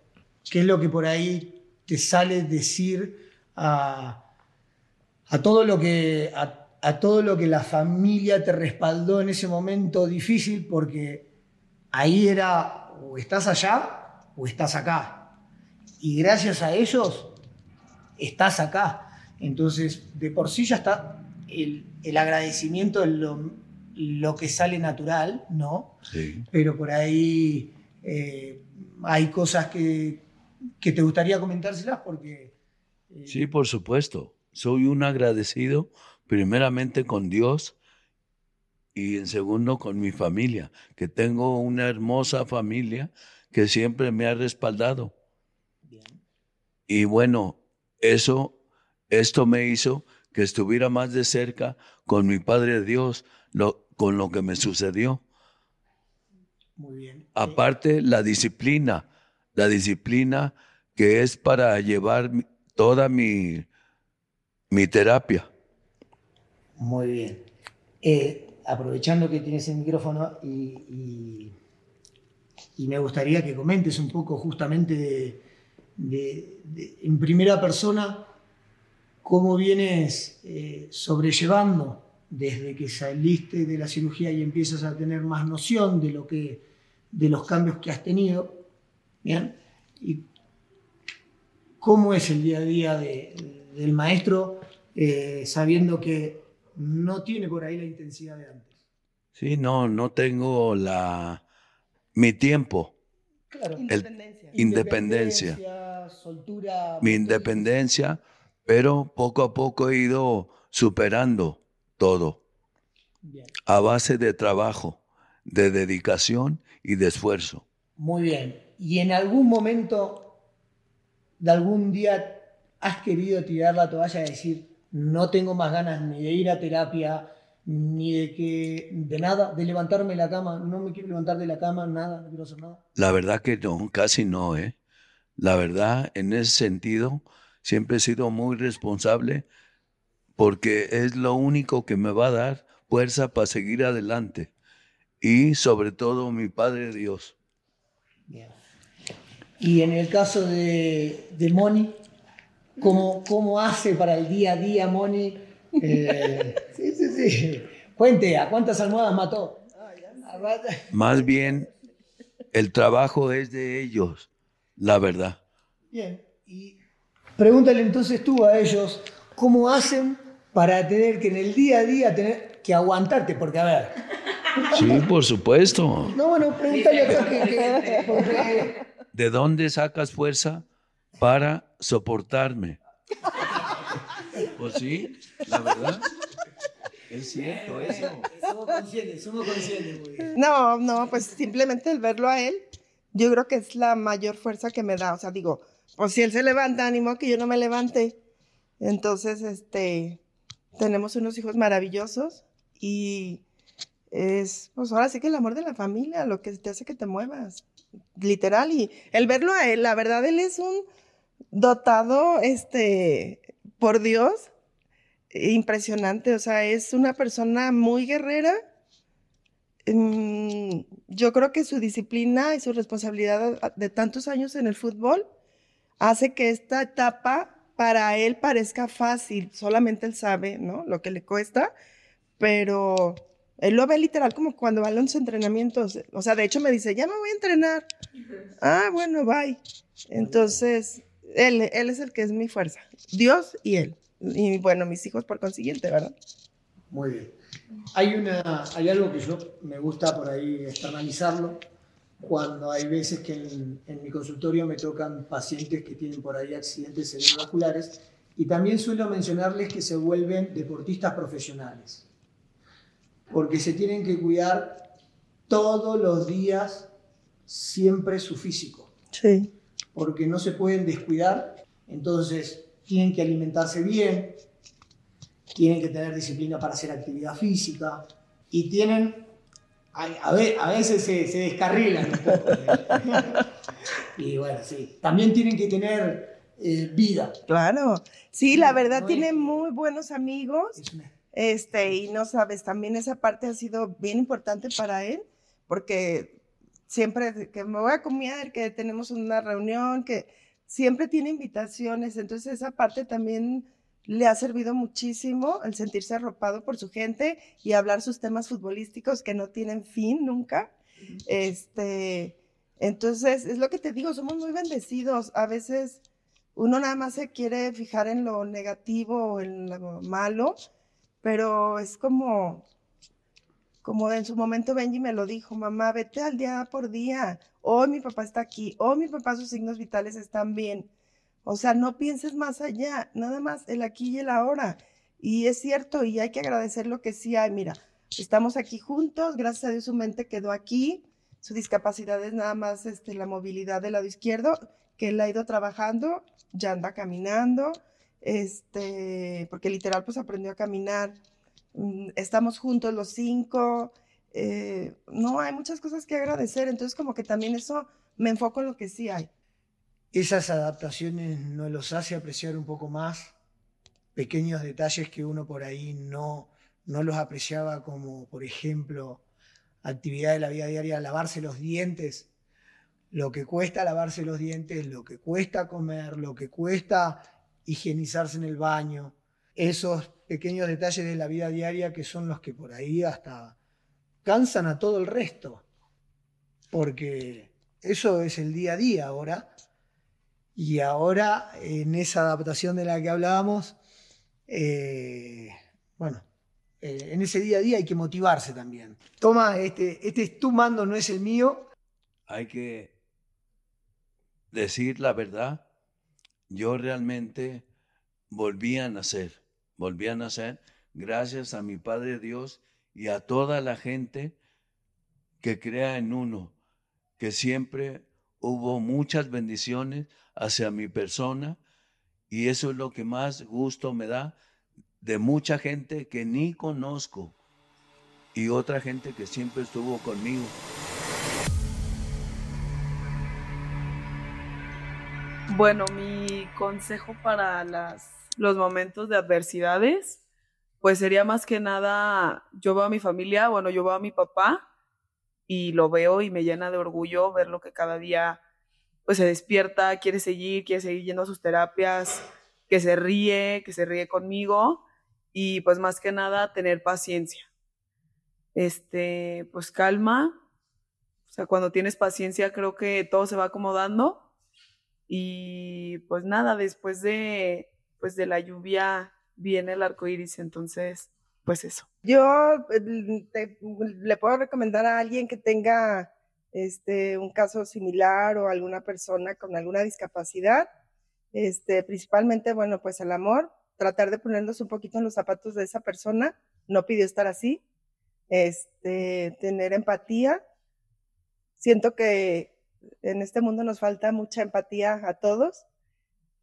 qué es lo que por ahí te sale decir a, a todo lo que a, a todo lo que la familia te respaldó en ese momento difícil, porque ahí era o estás allá o estás acá. Y gracias a ellos estás acá. Entonces, de por sí ya está el, el agradecimiento es lo, lo que sale natural, ¿no? Sí. Pero por ahí eh, hay cosas que, que te gustaría comentárselas porque... eh, Sí, por supuesto. Soy un agradecido primeramente con Dios y en segundo con mi familia, que tengo una hermosa familia que siempre me ha respaldado. bien. Y bueno, eso, esto me hizo que estuviera más de cerca con mi Padre Dios, lo- con lo que me sucedió. Muy bien. Aparte, la disciplina, la disciplina que es para llevar toda mi, mi terapia. Muy bien. Eh, aprovechando que tienes el micrófono y, y- me gustaría que comentes un poco justamente de- de- en primera persona cómo vienes eh, sobrellevando desde que saliste de la cirugía y empiezas a tener más noción de lo que de los cambios que has tenido, ¿bien? Y cómo es el día a día de- del maestro eh, sabiendo que no tiene por ahí la intensidad de antes. Sí, no, no tengo la mi tiempo, Claro. Independencia. independencia. soltura. mi independencia, pero poco a poco he ido superando todo Bien. a base de trabajo, de dedicación y de esfuerzo. Muy bien. ¿Y en algún momento de algún día has querido tirar la toalla y decir, no tengo más ganas ni de ir a terapia, ni de que, de nada, de levantarme de la cama, no me quiero levantar de la cama, nada, no quiero hacer nada? La verdad que no, casi no, ¿eh? La verdad, en ese sentido, siempre he sido muy responsable porque es lo único que me va a dar fuerza para seguir adelante. Y sobre todo mi Padre Dios. Bien. Y en el caso de, de Moni, ¿cómo, ¿cómo hace para el día a día Moni? Eh, (laughs) sí, sí, sí. Cuente, ¿a cuántas almohadas mató? Más bien, el trabajo es de ellos, la verdad. Bien, y pregúntale entonces tú a ellos, ¿cómo hacen para tener que en el día a día tener que aguantarte? Porque, a ver. Sí, por supuesto. No, bueno, pregúntale acá que, que- porque ¿De dónde sacas fuerza para soportarme? Pues sí, la verdad. Es cierto eso. somos conscientes, somos conscientes. muy bien. No, no, pues simplemente el verlo a él, yo creo que es la mayor fuerza que me da. O sea, digo, pues si él se levanta, ánimo que yo no me levante. Entonces, este, tenemos unos hijos maravillosos y es, pues ahora sí que el amor de la familia, lo que te hace que te muevas, literal. Y el verlo a él, la verdad, él es un dotado, este, por Dios, impresionante. O sea, es una persona muy guerrera. Mm, Yo creo que su disciplina y su responsabilidad de tantos años en el fútbol hace que esta etapa para él parezca fácil. Solamente él sabe, ¿no? Lo que le cuesta, pero él lo ve literal como cuando va a los entrenamientos. O sea, de hecho me dice, ya me voy a entrenar. Ah, bueno, bye. Entonces, él, es el que es mi fuerza. Dios y él. Y bueno, mis hijos por consiguiente, ¿verdad? Muy bien. Hay, una, hay algo que yo me gusta por ahí externalizarlo, cuando hay veces que en mi consultorio me tocan pacientes que tienen por ahí accidentes cerebrovasculares y también suelo mencionarles que se vuelven deportistas profesionales, porque se tienen que cuidar todos los días siempre su físico Sí. porque no se pueden descuidar, entonces tienen que alimentarse bien, tienen que tener disciplina para hacer actividad física y tienen, a, a ve- a veces se, se descarrilan un poco. ¿eh? (laughs) y bueno, sí, también tienen que tener eh, vida. Claro. Sí, la verdad No tiene es- muy buenos amigos. Es una- Este, y no sabes, también esa parte ha sido bien importante para él, porque siempre que me voy a comer, que tenemos una reunión, que siempre tiene invitaciones, entonces esa parte también le ha servido muchísimo el sentirse arropado por su gente y hablar sus temas futbolísticos que no tienen fin nunca. Este, entonces, es lo que te digo, somos muy bendecidos. A veces uno nada más se quiere fijar en lo negativo o en lo malo, pero es como, como en su momento Benji me lo dijo, mamá, vete al día por día. Hoy mi papá está aquí, hoy mi papá sus signos vitales están bien. O sea, no pienses más allá, nada más el aquí y el ahora. Y es cierto, y hay que agradecer lo que sí hay. Mira, estamos aquí juntos, gracias a Dios su mente quedó aquí, su discapacidad es nada más este, la movilidad del lado izquierdo, que él ha ido trabajando, ya anda caminando, este, porque literal pues aprendió a caminar. Mm, Estamos juntos los cinco. eh, no, hay muchas cosas que agradecer, entonces como que también eso me enfoco en lo que sí hay. Esas adaptaciones nos los hace apreciar un poco más pequeños detalles que uno por ahí no, no los apreciaba, como por ejemplo actividad de la vida diaria, lavarse los dientes, lo que cuesta lavarse los dientes, lo que cuesta comer, lo que cuesta higienizarse en el baño, esos pequeños detalles de la vida diaria que son los que por ahí hasta cansan a todo el resto, porque eso es el día a día ahora. Y ahora, en esa adaptación de la que hablábamos, eh, bueno, eh, en ese día a día hay que motivarse también. Toma, este, este es tu mando, no es el mío. Hay que decir la verdad. Yo realmente volví a nacer, volví a nacer gracias a mi Padre Dios y a toda la gente que crea en uno, que siempre hubo muchas bendiciones hacia mi persona y eso es lo que más gusto me da de mucha gente que ni conozco y otra gente que siempre estuvo conmigo. Bueno, consejo para los momentos de adversidades pues sería más que nada, yo veo a mi familia, bueno, yo veo a mi papá y lo veo y me llena de orgullo verlo que cada día pues se despierta, quiere seguir, quiere seguir yendo a sus terapias, que se ríe, que se ríe conmigo y pues más que nada tener paciencia. Este, pues calma. O sea, cuando tienes paciencia creo que todo se va acomodando y pues nada, después de pues de la lluvia viene el arco iris, entonces pues eso. Yo eh, le puedo recomendar a alguien que tenga este, un caso similar o alguna persona con alguna discapacidad, este, principalmente, bueno, pues el amor, tratar de ponernos un poquito en los zapatos de esa persona, no pidió estar así, este, tener empatía. Siento que en este mundo nos falta mucha empatía a todos.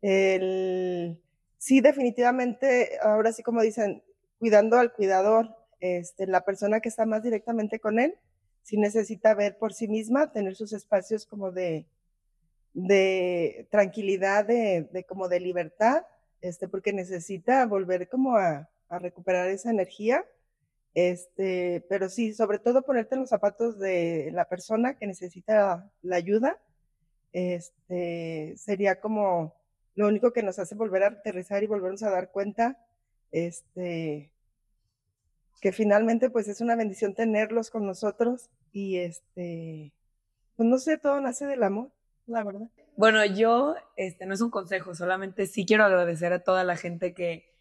El, sí, definitivamente, ahora sí como dicen, cuidando al cuidador, este, la persona que está más directamente con él, sí necesita ver por sí misma, tener sus espacios como de, de tranquilidad, de, de, como de libertad, este, porque necesita volver como a, a recuperar esa energía. Este, pero sí, sobre todo ponerte los zapatos de la persona que necesita la ayuda, este, sería como lo único que nos hace volver a aterrizar y volvernos a dar cuenta, este, que finalmente pues es una bendición tenerlos con nosotros y este, pues no sé, todo nace del amor, la verdad. Bueno, yo, este, no es un consejo, solamente sí quiero agradecer a toda la gente que,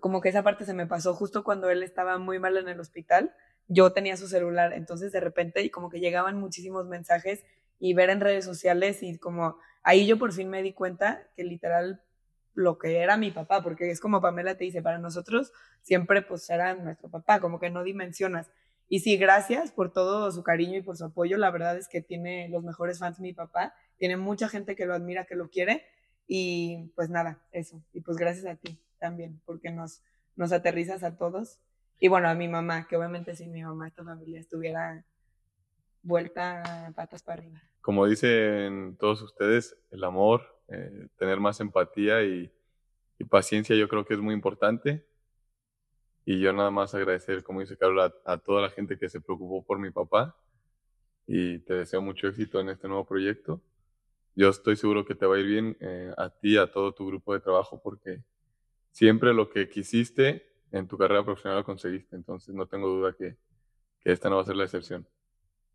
como que esa parte se me pasó justo cuando él estaba muy mal en el hospital, yo tenía su celular, entonces de repente y como que llegaban muchísimos mensajes y ver en redes sociales y como ahí yo por fin me di cuenta que literal lo que era mi papá, porque es como Pamela te dice, para nosotros siempre pues era nuestro papá, como que no dimensionas. Y sí, gracias por todo su cariño y por su apoyo. La verdad es que tiene los mejores fans mi papá. Tiene mucha gente que lo admira, que lo quiere. Y pues nada, eso. Y pues gracias a ti también, porque nos, nos aterrizas a todos. Y bueno, a mi mamá, que obviamente sin mi mamá esta familia estuviera vuelta patas para arriba. Como dicen todos ustedes, el amor, eh, tener más empatía y, y, paciencia yo creo que es muy importante. Y yo nada más agradecer, como dice Carlos, a, a, toda la gente que se preocupó por mi papá y te deseo mucho éxito en este nuevo proyecto. Yo estoy seguro que te va a ir bien eh, a ti, a todo tu grupo de trabajo, porque siempre lo que quisiste en tu carrera profesional lo conseguiste. Entonces no tengo duda que, que esta no va a ser la excepción.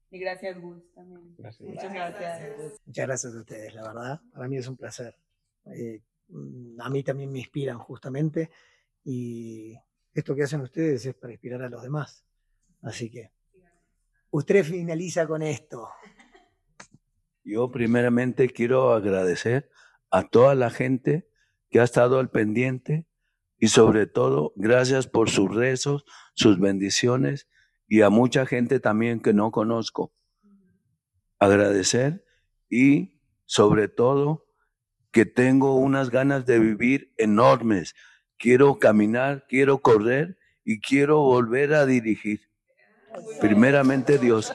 Y gracias, Gus, también. Gracias. Muchas gracias. Muchas gracias a ustedes, la verdad. Para mí es un placer. Eh, a mí también me inspiran justamente y esto que hacen ustedes es para inspirar a los demás. Así que usted finaliza con esto. Yo primeramente quiero agradecer a toda la gente que ha estado al pendiente y sobre todo gracias por sus rezos, sus bendiciones y a mucha gente también que no conozco. Agradecer y sobre todo que tengo unas ganas de vivir enormes. Quiero caminar, quiero correr y quiero volver a dirigir. Primeramente Dios.